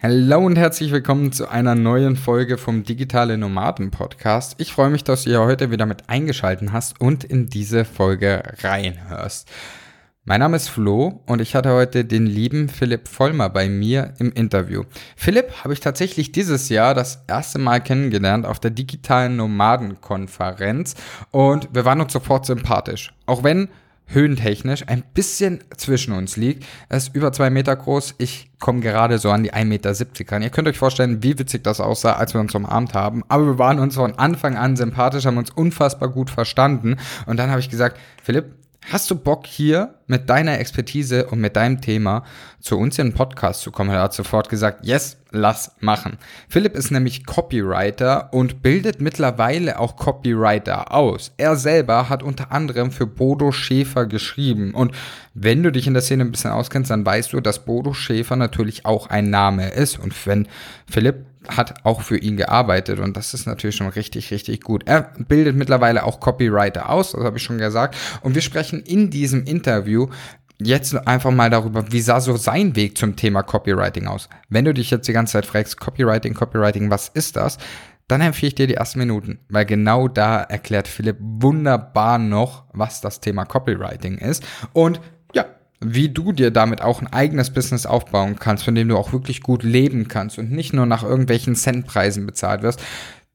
Hallo und herzlich willkommen zu einer neuen Folge vom Digitale Nomaden Podcast. Ich freue mich, dass du hier heute wieder mit eingeschalten hast und in diese Folge reinhörst. Mein Name ist Flo und ich hatte heute den lieben Philipp Vollmer bei mir im Interview. Philipp habe ich tatsächlich dieses Jahr das erste Mal kennengelernt auf der digitalen Nomadenkonferenz und wir waren uns sofort sympathisch. Auch wenn höhentechnisch ein bisschen zwischen uns liegt. Er ist über zwei Meter groß. Ich komme gerade so an die 1,70 Meter ran. Ihr könnt euch vorstellen, wie witzig das aussah, als wir uns umarmt haben. Aber wir waren uns von Anfang an sympathisch, haben uns unfassbar gut verstanden. Und dann habe ich gesagt, Philipp, Hast du Bock hier mit deiner Expertise und mit deinem Thema zu uns in den Podcast zu kommen? Er hat sofort gesagt, yes, lass machen. Philipp ist nämlich Copywriter und bildet mittlerweile auch Copywriter aus. Er selber hat unter anderem für Bodo Schäfer geschrieben. Und wenn du dich in der Szene ein bisschen auskennst, dann weißt du, dass Bodo Schäfer natürlich auch ein Name ist. Und wenn Philipp hat auch für ihn gearbeitet und das ist natürlich schon richtig, richtig gut. Er bildet mittlerweile auch Copywriter aus, das habe ich schon gesagt. Und wir sprechen in diesem Interview jetzt einfach mal darüber, wie sah so sein Weg zum Thema Copywriting aus. Wenn du dich jetzt die ganze Zeit fragst, Copywriting, Copywriting, was ist das? Dann empfehle ich dir die ersten Minuten, weil genau da erklärt Philipp wunderbar noch, was das Thema Copywriting ist. Und wie du dir damit auch ein eigenes Business aufbauen kannst, von dem du auch wirklich gut leben kannst und nicht nur nach irgendwelchen Centpreisen bezahlt wirst.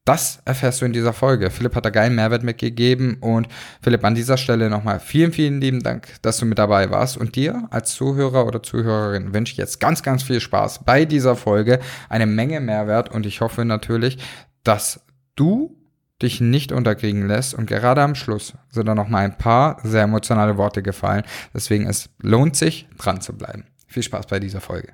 Das erfährst du in dieser Folge. Philipp hat da geilen Mehrwert mitgegeben und Philipp, an dieser Stelle nochmal vielen, vielen lieben Dank, dass du mit dabei warst und dir als Zuhörer oder Zuhörerin wünsche ich jetzt ganz, ganz viel Spaß bei dieser Folge, eine Menge Mehrwert und ich hoffe natürlich, dass du dich nicht unterkriegen lässt. Und gerade am Schluss sind da noch mal ein paar sehr emotionale Worte gefallen. Deswegen es lohnt sich, dran zu bleiben. Viel Spaß bei dieser Folge.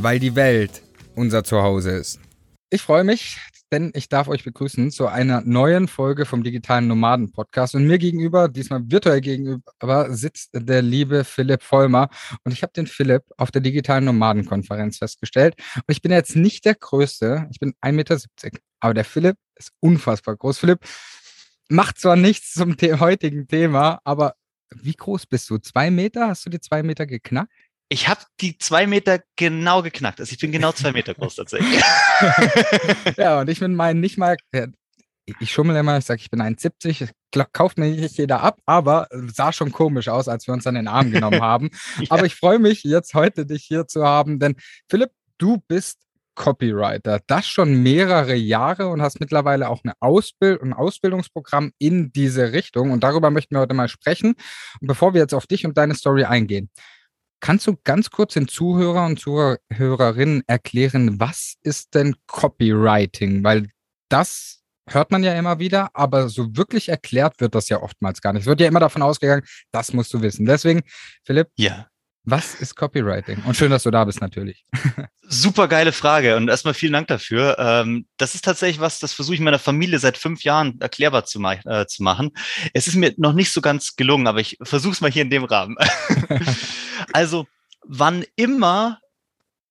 weil die Welt unser Zuhause ist. Ich freue mich, denn ich darf euch begrüßen zu einer neuen Folge vom Digitalen Nomaden Podcast. Und mir gegenüber, diesmal virtuell gegenüber, sitzt der liebe Philipp Vollmer. Und ich habe den Philipp auf der Digitalen Nomaden Konferenz festgestellt. Und ich bin jetzt nicht der Größte, ich bin 1,70 Meter, aber der Philipp ist unfassbar groß. Philipp macht zwar nichts zum heutigen Thema, aber wie groß bist du? Zwei Meter? Hast du die zwei Meter geknackt? Ich habe die zwei Meter genau geknackt. Also ich bin genau zwei Meter groß tatsächlich. ja, und ich bin mein nicht mal, ich schummel immer, ich sage, ich bin 1,70, kauft mir nicht jeder ab, aber sah schon komisch aus, als wir uns an den Arm genommen haben. ja. Aber ich freue mich jetzt heute, dich hier zu haben, denn Philipp, du bist Copywriter, das schon mehrere Jahre und hast mittlerweile auch eine Ausbild ein Ausbildungsprogramm in diese Richtung. Und darüber möchten wir heute mal sprechen. Und bevor wir jetzt auf dich und deine Story eingehen, Kannst du ganz kurz den Zuhörer und Zuhörerinnen erklären, was ist denn Copywriting? Weil das hört man ja immer wieder, aber so wirklich erklärt wird das ja oftmals gar nicht. Es wird ja immer davon ausgegangen, das musst du wissen. Deswegen, Philipp, ja. Was ist Copywriting? Und schön, dass du da bist, natürlich. Super geile Frage und erstmal vielen Dank dafür. Ähm, das ist tatsächlich was, das versuche ich meiner Familie seit fünf Jahren erklärbar zu, äh, zu machen. Es ist mir noch nicht so ganz gelungen, aber ich versuche es mal hier in dem Rahmen. also, wann immer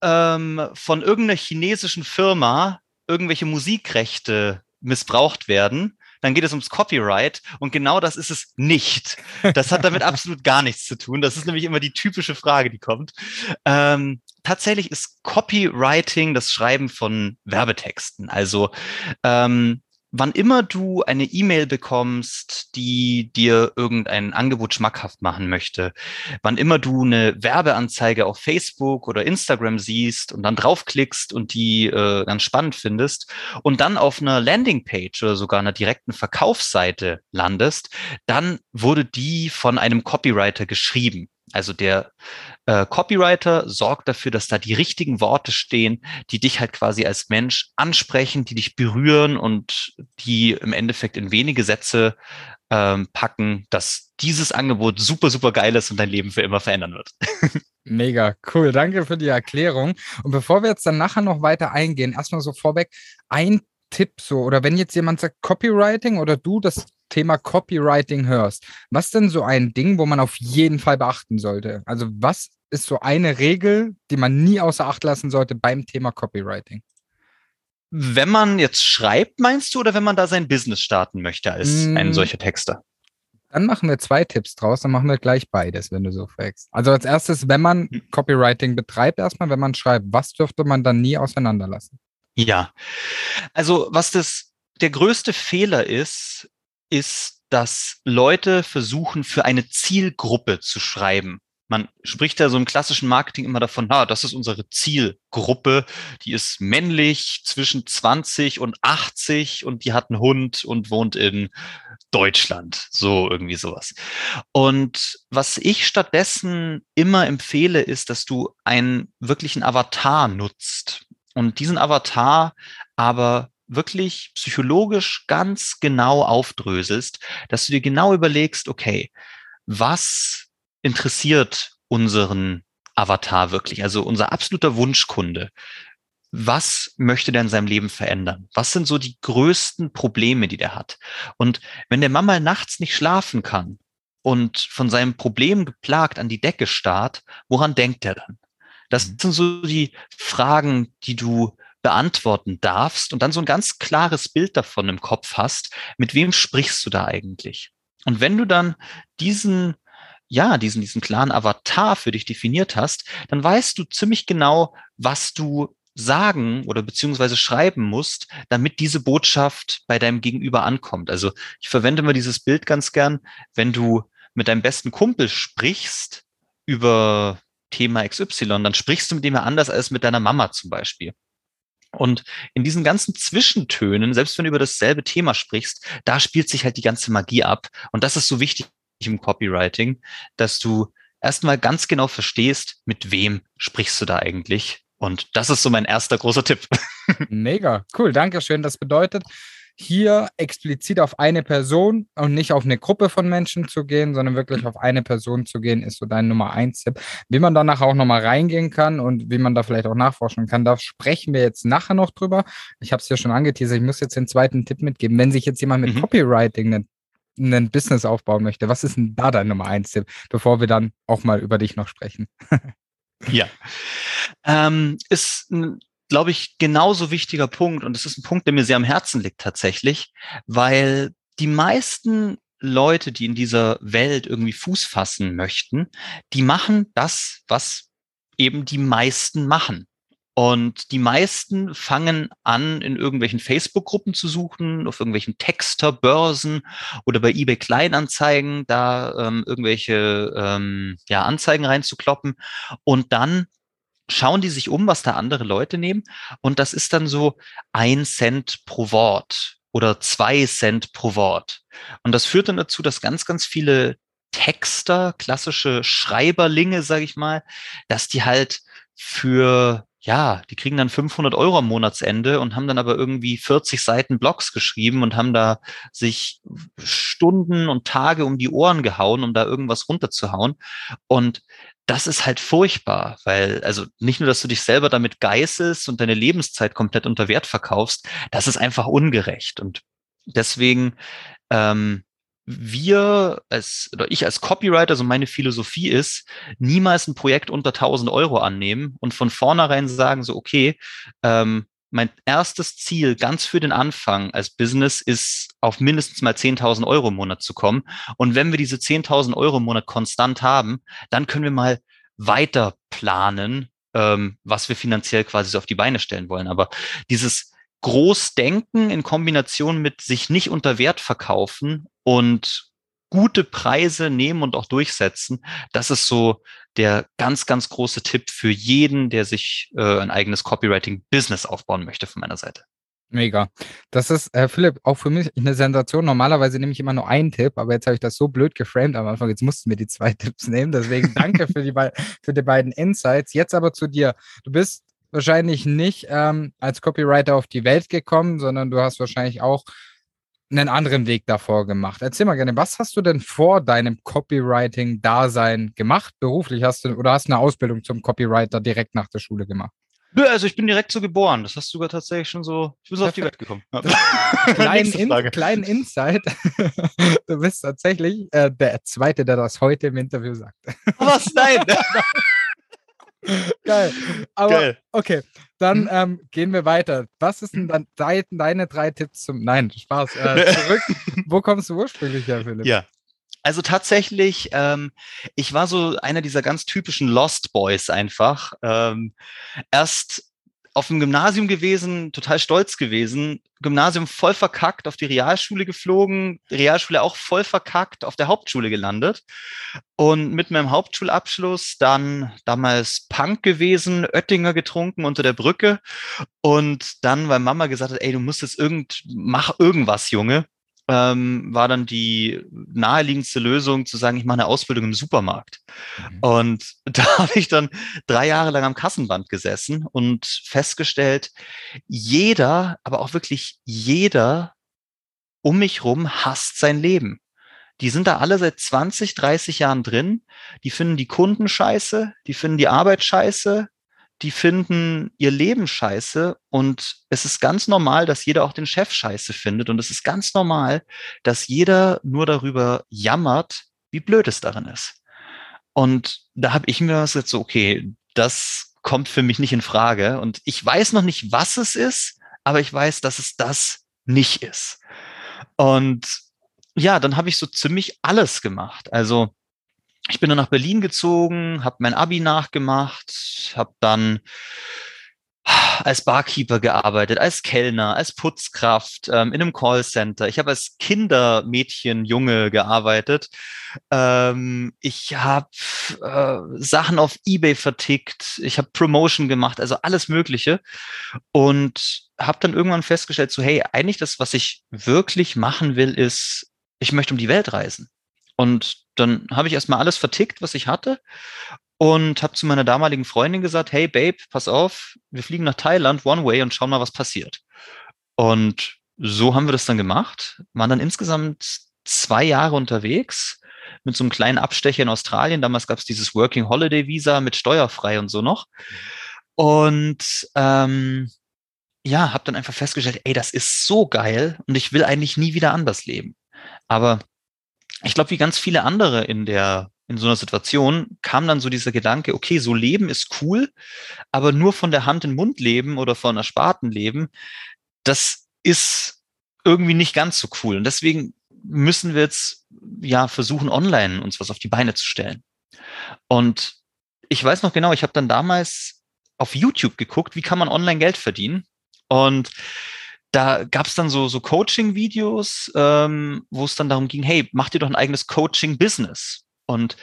ähm, von irgendeiner chinesischen Firma irgendwelche Musikrechte missbraucht werden, dann geht es ums Copyright und genau das ist es nicht. Das hat damit absolut gar nichts zu tun. Das ist nämlich immer die typische Frage, die kommt. Ähm, tatsächlich ist Copywriting das Schreiben von Werbetexten. Also ähm, wann immer du eine E-Mail bekommst, die dir irgendein Angebot schmackhaft machen möchte, wann immer du eine Werbeanzeige auf Facebook oder Instagram siehst und dann draufklickst und die äh, dann spannend findest und dann auf einer Landingpage oder sogar einer direkten Verkaufsseite landest, dann wurde die von einem Copywriter geschrieben. Also der äh, Copywriter sorgt dafür, dass da die richtigen Worte stehen, die dich halt quasi als Mensch ansprechen, die dich berühren und die im Endeffekt in wenige Sätze ähm, packen, dass dieses Angebot super, super geil ist und dein Leben für immer verändern wird. Mega cool. Danke für die Erklärung. Und bevor wir jetzt dann nachher noch weiter eingehen, erstmal so vorweg ein Tipp so, oder wenn jetzt jemand sagt Copywriting oder du das Thema Copywriting hörst, was denn so ein Ding, wo man auf jeden Fall beachten sollte? Also was ist so eine Regel, die man nie außer Acht lassen sollte beim Thema Copywriting? Wenn man jetzt schreibt, meinst du, oder wenn man da sein Business starten möchte als mm. ein solcher Texter? Dann machen wir zwei Tipps draus, dann machen wir gleich beides, wenn du so fragst. Also als erstes, wenn man hm. Copywriting betreibt, erstmal, wenn man schreibt, was dürfte man dann nie auseinanderlassen? Ja, also was das der größte Fehler ist, ist, dass Leute versuchen, für eine Zielgruppe zu schreiben. Man spricht ja so im klassischen Marketing immer davon, na, das ist unsere Zielgruppe, die ist männlich zwischen 20 und 80 und die hat einen Hund und wohnt in Deutschland. So irgendwie sowas. Und was ich stattdessen immer empfehle, ist, dass du einen wirklichen Avatar nutzt und diesen Avatar aber wirklich psychologisch ganz genau aufdröselst, dass du dir genau überlegst, okay, was interessiert unseren Avatar wirklich, also unser absoluter Wunschkunde. Was möchte der in seinem Leben verändern? Was sind so die größten Probleme, die der hat? Und wenn der Mama nachts nicht schlafen kann und von seinem Problem geplagt an die Decke starrt, woran denkt er dann? Das mhm. sind so die Fragen, die du beantworten darfst und dann so ein ganz klares Bild davon im Kopf hast, mit wem sprichst du da eigentlich? Und wenn du dann diesen ja, diesen, diesen klaren Avatar für dich definiert hast, dann weißt du ziemlich genau, was du sagen oder beziehungsweise schreiben musst, damit diese Botschaft bei deinem Gegenüber ankommt. Also ich verwende immer dieses Bild ganz gern, wenn du mit deinem besten Kumpel sprichst über Thema XY, dann sprichst du mit dem ja anders als mit deiner Mama zum Beispiel. Und in diesen ganzen Zwischentönen, selbst wenn du über dasselbe Thema sprichst, da spielt sich halt die ganze Magie ab. Und das ist so wichtig im Copywriting, dass du erstmal ganz genau verstehst, mit wem sprichst du da eigentlich. Und das ist so mein erster großer Tipp. Mega, cool, danke schön. Das bedeutet, hier explizit auf eine Person und nicht auf eine Gruppe von Menschen zu gehen, sondern wirklich auf eine Person zu gehen, ist so dein Nummer eins Tipp. Wie man danach auch nochmal reingehen kann und wie man da vielleicht auch nachforschen kann, da sprechen wir jetzt nachher noch drüber. Ich habe es ja schon angeteasert, ich muss jetzt den zweiten Tipp mitgeben. Wenn sich jetzt jemand mit mhm. Copywriting ein, Business aufbauen möchte, was ist denn da dein Nummer eins Tipp, bevor wir dann auch mal über dich noch sprechen? ja. Ähm, ist ein glaube ich, genauso wichtiger Punkt. Und es ist ein Punkt, der mir sehr am Herzen liegt tatsächlich, weil die meisten Leute, die in dieser Welt irgendwie Fuß fassen möchten, die machen das, was eben die meisten machen. Und die meisten fangen an, in irgendwelchen Facebook-Gruppen zu suchen, auf irgendwelchen Texter-Börsen oder bei eBay Kleinanzeigen, da ähm, irgendwelche ähm, ja, Anzeigen reinzukloppen. Und dann schauen die sich um, was da andere Leute nehmen. Und das ist dann so ein Cent pro Wort oder zwei Cent pro Wort. Und das führt dann dazu, dass ganz, ganz viele Texter, klassische Schreiberlinge, sage ich mal, dass die halt für ja, die kriegen dann 500 Euro am Monatsende und haben dann aber irgendwie 40 Seiten Blogs geschrieben und haben da sich Stunden und Tage um die Ohren gehauen, um da irgendwas runterzuhauen. Und das ist halt furchtbar, weil, also nicht nur, dass du dich selber damit geißelst und deine Lebenszeit komplett unter Wert verkaufst, das ist einfach ungerecht. Und deswegen, ähm, wir als, oder ich als Copywriter, so meine Philosophie ist, niemals ein Projekt unter 1000 Euro annehmen und von vornherein sagen so, okay, ähm, mein erstes Ziel ganz für den Anfang als Business ist, auf mindestens mal 10.000 Euro im Monat zu kommen. Und wenn wir diese 10.000 Euro im Monat konstant haben, dann können wir mal weiter planen, ähm, was wir finanziell quasi so auf die Beine stellen wollen. Aber dieses Großdenken in Kombination mit sich nicht unter Wert verkaufen und gute Preise nehmen und auch durchsetzen. Das ist so der ganz, ganz große Tipp für jeden, der sich äh, ein eigenes Copywriting-Business aufbauen möchte von meiner Seite. Mega. Das ist, äh, Philipp, auch für mich eine Sensation. Normalerweise nehme ich immer nur einen Tipp, aber jetzt habe ich das so blöd geframed am Anfang. Jetzt mussten wir die zwei Tipps nehmen. Deswegen danke für die, für die beiden Insights. Jetzt aber zu dir. Du bist wahrscheinlich nicht ähm, als Copywriter auf die Welt gekommen, sondern du hast wahrscheinlich auch einen anderen Weg davor gemacht. Erzähl mal gerne, was hast du denn vor deinem Copywriting-Dasein gemacht? Beruflich hast du oder hast eine Ausbildung zum Copywriter direkt nach der Schule gemacht? Nö, also ich bin direkt so geboren. Das hast du sogar tatsächlich schon so, ich bin so auf die Welt gekommen. Kleinen, in, kleinen Insight. du bist tatsächlich äh, der Zweite, der das heute im Interview sagt. Was? Nein! Geil. Aber Geil. okay, dann hm? ähm, gehen wir weiter. Was ist denn dann de deine drei Tipps zum. Nein, Spaß. Äh, zurück. Wo kommst du ursprünglich her, Philipp? Ja. Also tatsächlich, ähm, ich war so einer dieser ganz typischen Lost Boys einfach. Ähm, erst auf dem Gymnasium gewesen, total stolz gewesen. Gymnasium voll verkackt, auf die Realschule geflogen, Realschule auch voll verkackt, auf der Hauptschule gelandet. Und mit meinem Hauptschulabschluss dann damals Punk gewesen, Oettinger getrunken unter der Brücke. Und dann, weil Mama gesagt hat, ey, du musst jetzt irgend, mach irgendwas, Junge ähm, war dann die naheliegendste Lösung zu sagen, ich mache eine Ausbildung im Supermarkt. Mhm. Und da habe ich dann drei Jahre lang am Kassenband gesessen und festgestellt, jeder, aber auch wirklich jeder um mich rum hasst sein Leben. Die sind da alle seit 20, 30 Jahren drin. Die finden die Kunden scheiße, die finden die Arbeit scheiße, die finden ihr Leben scheiße und es ist ganz normal, dass jeder auch den Chef scheiße findet und es ist ganz normal, dass jeder nur darüber jammert, wie blöd es darin ist. Und da habe ich mir gesagt, so, okay, das kommt für mich nicht in Frage und ich weiß noch nicht, was es ist, aber ich weiß, dass es das nicht ist. Und ja, dann habe ich so ziemlich alles gemacht. Also ich bin dann nach Berlin gezogen, habe mein Abi nachgemacht, habe dann als Barkeeper gearbeitet, als Kellner, als Putzkraft, ähm, in einem Callcenter. Ich habe als Kindermädchen, Junge gearbeitet. Ähm, ich habe äh, Sachen auf eBay vertickt. Ich habe Promotion gemacht, also alles Mögliche. Und habe dann irgendwann festgestellt, so hey, eigentlich das, was ich wirklich machen will, ist, ich möchte um die Welt reisen. Und dann habe ich erstmal alles vertickt, was ich hatte und habe zu meiner damaligen Freundin gesagt, hey Babe, pass auf, wir fliegen nach Thailand One Way und schauen mal, was passiert. Und so haben wir das dann gemacht, waren dann insgesamt zwei Jahre unterwegs mit so einem kleinen Abstecher in Australien. Damals gab es dieses Working Holiday Visa mit steuerfrei und so noch. Und ähm, ja, habe dann einfach festgestellt, ey, das ist so geil und ich will eigentlich nie wieder anders leben. Aber ich glaube, wie ganz viele andere in der in so einer Situation kam dann so dieser Gedanke, okay, so leben ist cool, aber nur von der Hand in den Mund leben oder von Ersparten leben, das ist irgendwie nicht ganz so cool. Und deswegen müssen wir jetzt ja versuchen, online uns was auf die Beine zu stellen. Und ich weiß noch genau, ich habe dann damals auf YouTube geguckt, wie kann man online Geld verdienen. Und da gab es dann so, so Coaching-Videos, ähm, wo es dann darum ging, hey, mach dir doch ein eigenes Coaching-Business. Und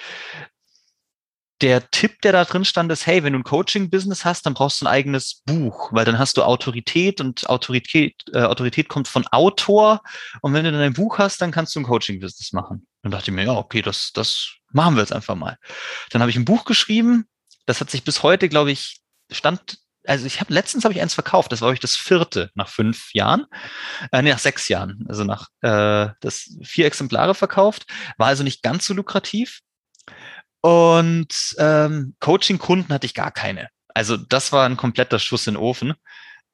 der Tipp, der da drin stand, ist, hey, wenn du ein Coaching-Business hast, dann brauchst du ein eigenes Buch, weil dann hast du Autorität und Autorität, äh, Autorität kommt von Autor. Und wenn du dann ein Buch hast, dann kannst du ein Coaching-Business machen. Dann dachte ich mir, ja, okay, das, das machen wir jetzt einfach mal. Dann habe ich ein Buch geschrieben. Das hat sich bis heute, glaube ich, stand also ich habe letztens habe ich eins verkauft, das war euch das vierte nach fünf Jahren, äh, nee, nach sechs Jahren, also nach äh, das vier Exemplare verkauft, war also nicht ganz so lukrativ. Und ähm, Coaching-Kunden hatte ich gar keine. Also das war ein kompletter Schuss in den Ofen.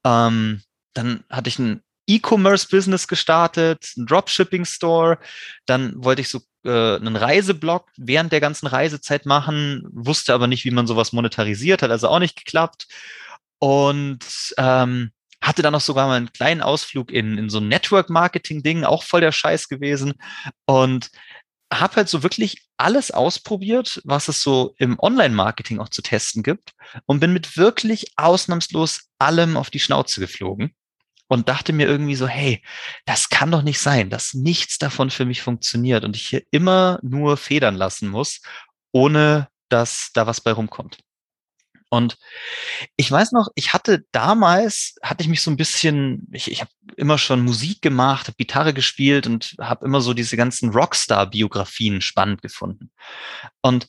Ähm, dann hatte ich ein E-Commerce-Business gestartet, ein Dropshipping-Store. Dann wollte ich so äh, einen Reiseblog während der ganzen Reisezeit machen, wusste aber nicht, wie man sowas monetarisiert, hat also auch nicht geklappt und ähm, hatte dann noch sogar mal einen kleinen Ausflug in, in so ein Network-Marketing-Ding, auch voll der Scheiß gewesen. Und habe halt so wirklich alles ausprobiert, was es so im Online-Marketing auch zu testen gibt und bin mit wirklich ausnahmslos allem auf die Schnauze geflogen und dachte mir irgendwie so, hey, das kann doch nicht sein, dass nichts davon für mich funktioniert und ich hier immer nur federn lassen muss, ohne dass da was bei rumkommt. Und ich weiß noch, ich hatte damals, hatte ich mich so ein bisschen, ich, ich habe immer schon Musik gemacht, habe Gitarre gespielt und habe immer so diese ganzen Rockstar-Biografien spannend gefunden. Und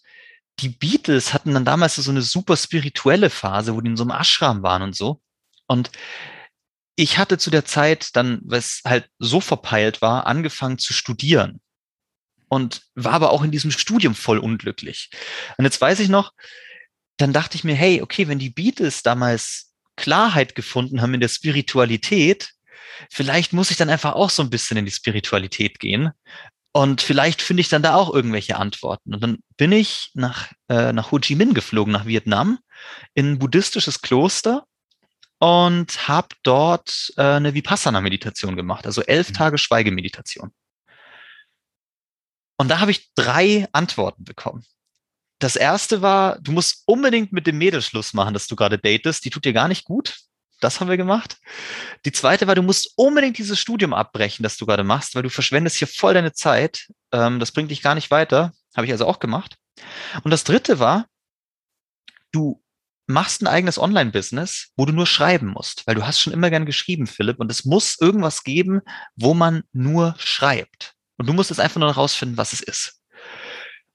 die Beatles hatten dann damals so eine super spirituelle Phase, wo die in so einem Ashram waren und so. Und ich hatte zu der Zeit dann, was halt so verpeilt war, angefangen zu studieren und war aber auch in diesem Studium voll unglücklich. Und jetzt weiß ich noch, dann dachte ich mir, hey, okay, wenn die Beatles damals Klarheit gefunden haben in der Spiritualität, vielleicht muss ich dann einfach auch so ein bisschen in die Spiritualität gehen. Und vielleicht finde ich dann da auch irgendwelche Antworten. Und dann bin ich nach, äh, nach Ho Chi Minh geflogen, nach Vietnam, in ein buddhistisches Kloster und habe dort äh, eine Vipassana-Meditation gemacht, also elf mhm. Tage Schweigemeditation. Und da habe ich drei Antworten bekommen. Das erste war, du musst unbedingt mit dem Mädel Schluss machen, dass du gerade datest. Die tut dir gar nicht gut. Das haben wir gemacht. Die zweite war, du musst unbedingt dieses Studium abbrechen, das du gerade machst, weil du verschwendest hier voll deine Zeit. Ähm, das bringt dich gar nicht weiter. Habe ich also auch gemacht. Und das dritte war, du machst ein eigenes Online-Business, wo du nur schreiben musst, weil du hast schon immer gern geschrieben, Philipp, und es muss irgendwas geben, wo man nur schreibt. Und du musst jetzt einfach nur herausfinden, was es ist.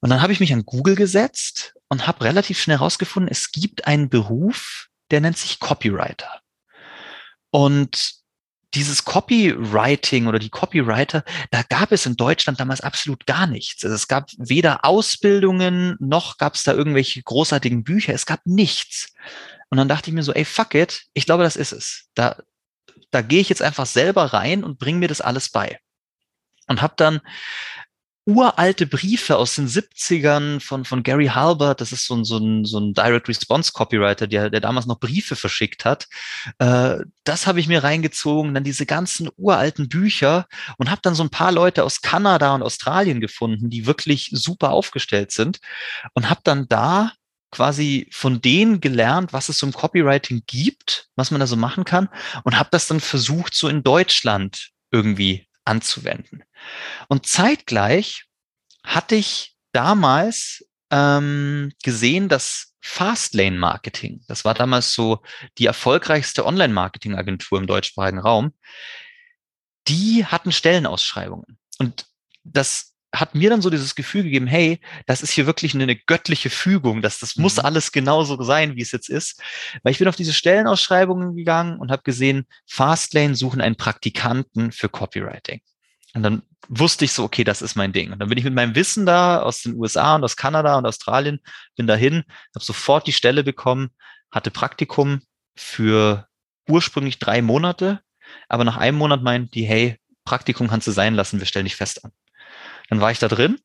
Und dann habe ich mich an Google gesetzt und habe relativ schnell herausgefunden, es gibt einen Beruf, der nennt sich Copywriter. Und dieses Copywriting oder die Copywriter, da gab es in Deutschland damals absolut gar nichts. Also es gab weder Ausbildungen noch gab es da irgendwelche großartigen Bücher. Es gab nichts. Und dann dachte ich mir so, ey, fuck it, ich glaube, das ist es. Da, da gehe ich jetzt einfach selber rein und bringe mir das alles bei. Und habe dann uralte Briefe aus den 70ern von, von Gary Halbert, das ist so ein, so ein, so ein Direct Response Copywriter, der, der damals noch Briefe verschickt hat. Äh, das habe ich mir reingezogen, dann diese ganzen uralten Bücher und habe dann so ein paar Leute aus Kanada und Australien gefunden, die wirklich super aufgestellt sind und habe dann da quasi von denen gelernt, was es so im Copywriting gibt, was man da so machen kann und habe das dann versucht, so in Deutschland irgendwie anzuwenden. Und zeitgleich hatte ich damals ähm, gesehen, dass Fastlane Marketing, das war damals so die erfolgreichste Online-Marketing-Agentur im deutschsprachigen Raum, die hatten Stellenausschreibungen. Und das hat mir dann so dieses Gefühl gegeben, hey, das ist hier wirklich eine, göttliche Fügung, dass das mhm. muss alles genauso sein, wie es jetzt ist. Weil ich bin auf diese Stellenausschreibungen gegangen und habe gesehen, Fastlane suchen einen Praktikanten für Copywriting. Und dann wusste ich so, okay, das ist mein Ding. Und dann bin ich mit meinem Wissen da aus den USA und aus Kanada und Australien, bin dahin, habe sofort die Stelle bekommen, hatte Praktikum für ursprünglich drei Monate, aber nach einem Monat meinten die, hey, Praktikum kannst du sein lassen, wir stellen dich fest an. Dann war ich da drin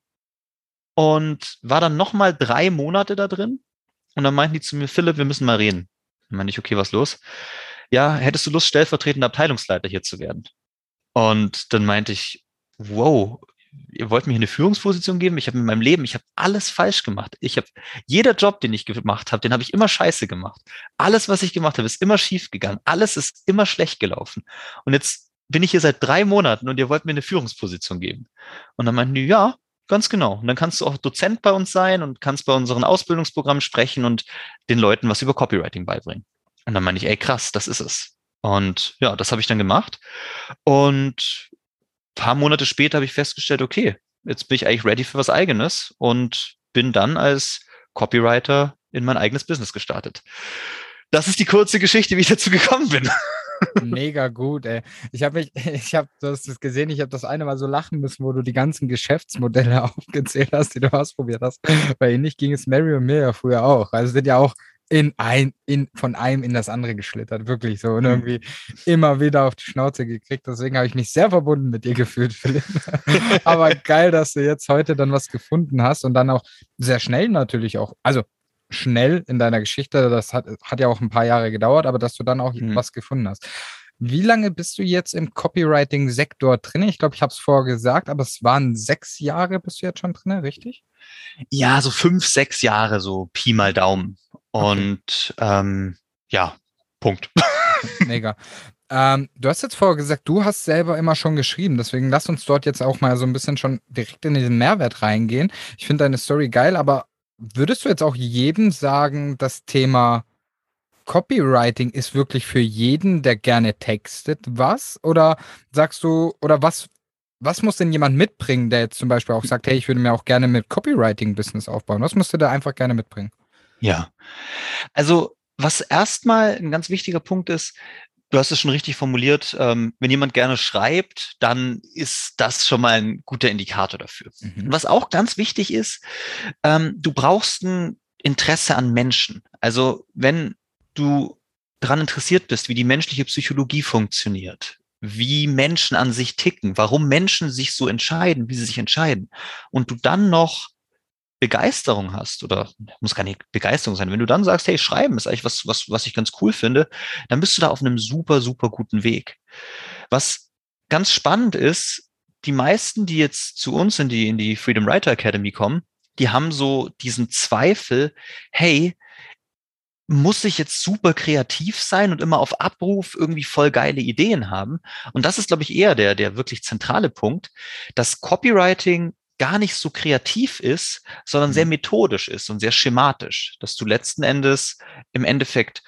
und war dann nochmal drei Monate da drin. Und dann meinten die zu mir, Philipp, wir müssen mal reden. Dann meinte ich, okay, was los? Ja, hättest du Lust, stellvertretender Abteilungsleiter hier zu werden? Und dann meinte ich, wow, ihr wollt mir hier eine Führungsposition geben? Ich habe in meinem Leben, ich habe alles falsch gemacht. Ich habe jeder Job, den ich gemacht habe, den habe ich immer scheiße gemacht. Alles, was ich gemacht habe, ist immer schief gegangen. Alles ist immer schlecht gelaufen. Und jetzt bin ich hier seit drei Monaten und ihr wollt mir eine Führungsposition geben. Und dann meinten die, ja, ganz genau. Und dann kannst du auch Dozent bei uns sein und kannst bei unseren Ausbildungsprogrammen sprechen und den Leuten was über Copywriting beibringen. Und dann meine ich, ey, krass, das ist es. Und ja, das habe ich dann gemacht. Und paar Monate später habe ich festgestellt, okay, jetzt bin ich eigentlich ready für was eigenes und bin dann als Copywriter in mein eigenes Business gestartet. Das ist die kurze Geschichte, wie ich dazu gekommen bin. Mega gut, ey. Ich habe mich, ich habe, du hast es gesehen, ich habe das eine Mal so lachen müssen, wo du die ganzen Geschäftsmodelle aufgezählt hast, die du ausprobiert hast. Weil ähnlich ging es Mary und mir ja früher auch. Also sind ja auch in ein, in, von einem in das andere geschlittert, wirklich so. Und mhm. irgendwie immer wieder auf die Schnauze gekriegt. Deswegen habe ich mich sehr verbunden mit dir gefühlt, Philipp. Aber geil, dass du jetzt heute dann was gefunden hast und dann auch sehr schnell natürlich auch, also schnell in deiner Geschichte, das hat, hat ja auch ein paar Jahre gedauert, aber dass du dann auch mhm. was gefunden hast. Wie lange bist du jetzt im Copywriting-Sektor drin? Ich glaube, ich habe es vorher gesagt, aber es waren sechs Jahre bist du jetzt schon drin, richtig? Ja, so fünf, sechs Jahre, so Pi mal Daumen. Und okay. ähm, ja, Punkt. Mega. Ähm, du hast jetzt vorher gesagt, du hast selber immer schon geschrieben, deswegen lass uns dort jetzt auch mal so ein bisschen schon direkt in den Mehrwert reingehen. Ich finde deine Story geil, aber würdest du jetzt auch jedem sagen, das Thema Copywriting ist wirklich für jeden, der gerne textet, was? Oder sagst du, oder was, was muss denn jemand mitbringen, der jetzt zum Beispiel auch sagt, hey, ich würde mir auch gerne mit Copywriting-Business aufbauen? Was musst du da einfach gerne mitbringen? Ja. Also, was erstmal ein ganz wichtiger Punkt ist, du hast es schon richtig formuliert, ähm, wenn jemand gerne schreibt, dann ist das schon mal ein guter Indikator dafür. Mhm. Was auch ganz wichtig ist, ähm, du brauchst ein Interesse an Menschen. Also wenn du daran interessiert bist, wie die menschliche Psychologie funktioniert, wie Menschen an sich ticken, warum Menschen sich so entscheiden, wie sie sich entscheiden, und du dann noch Begeisterung hast oder muss gar nicht Begeisterung sein, wenn du dann sagst, hey, schreiben ist eigentlich was, was, was ich ganz cool finde, dann bist du da auf einem super, super guten Weg. Was ganz spannend ist, die meisten, die jetzt zu uns in die, in die Freedom Writer Academy kommen, die haben so diesen Zweifel, hey, muss ich jetzt super kreativ sein und immer auf Abruf irgendwie voll geile Ideen haben? Und das ist, glaube ich, eher der, der wirklich zentrale Punkt, dass Copywriting gar nicht so kreativ ist, sondern sehr mhm. methodisch ist und sehr schematisch, dass du letzten Endes im Endeffekt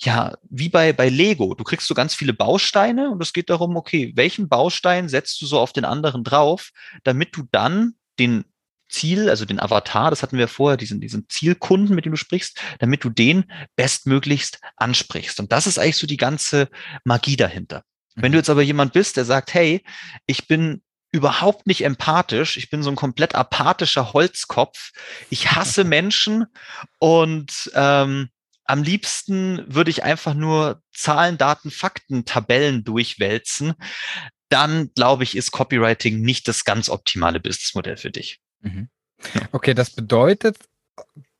ja, wie bei, bei Lego. Du kriegst so ganz viele Bausteine und es geht darum, okay, welchen Baustein setzt du so auf den anderen drauf, damit du dann den Ziel, also den Avatar, das hatten wir vorher, diesen, diesen Zielkunden, mit dem du sprichst, damit du den bestmöglichst ansprichst. Und das ist eigentlich so die ganze Magie dahinter. Wenn du mhm. jetzt aber jemand bist, der sagt, hey, ich bin überhaupt nicht empathisch, ich bin so ein komplett apathischer Holzkopf, ich hasse Menschen und ähm, am liebsten würde ich einfach nur Zahlen, Daten, Fakten, Tabellen durchwälzen, dann glaube ich, ist Copywriting nicht das ganz optimale Businessmodell für dich. Mhm. Okay, das bedeutet,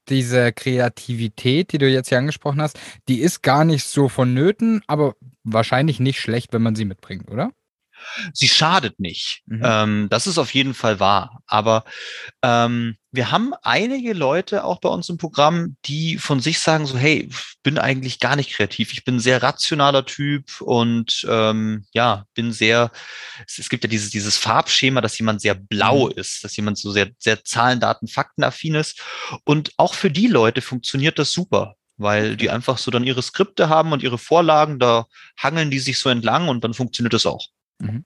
diese Kreativität, die du jetzt hier angesprochen hast, die ist gar nicht so vonnöten, aber wahrscheinlich nicht schlecht, wenn man sie mitbringt, oder? Sie schadet nicht. Mhm. Ähm, das ist auf jeden Fall wahr. Aber ähm, wir haben einige Leute auch bei uns im Programm, die von sich sagen so, hey, bin eigentlich gar nicht kreativ. Ich bin ein sehr rationaler Typ und ähm, ja, bin sehr, es, es, gibt ja dieses, dieses Farbschema, dass jemand sehr blau mhm. ist, dass jemand so sehr, sehr Zahlen, Daten, Fakten affin ist. Und auch für die Leute funktioniert das super weil die einfach so dann ihre Skripte haben und ihre Vorlagen, da hangeln die sich so entlang und dann funktioniert das auch. Mhm.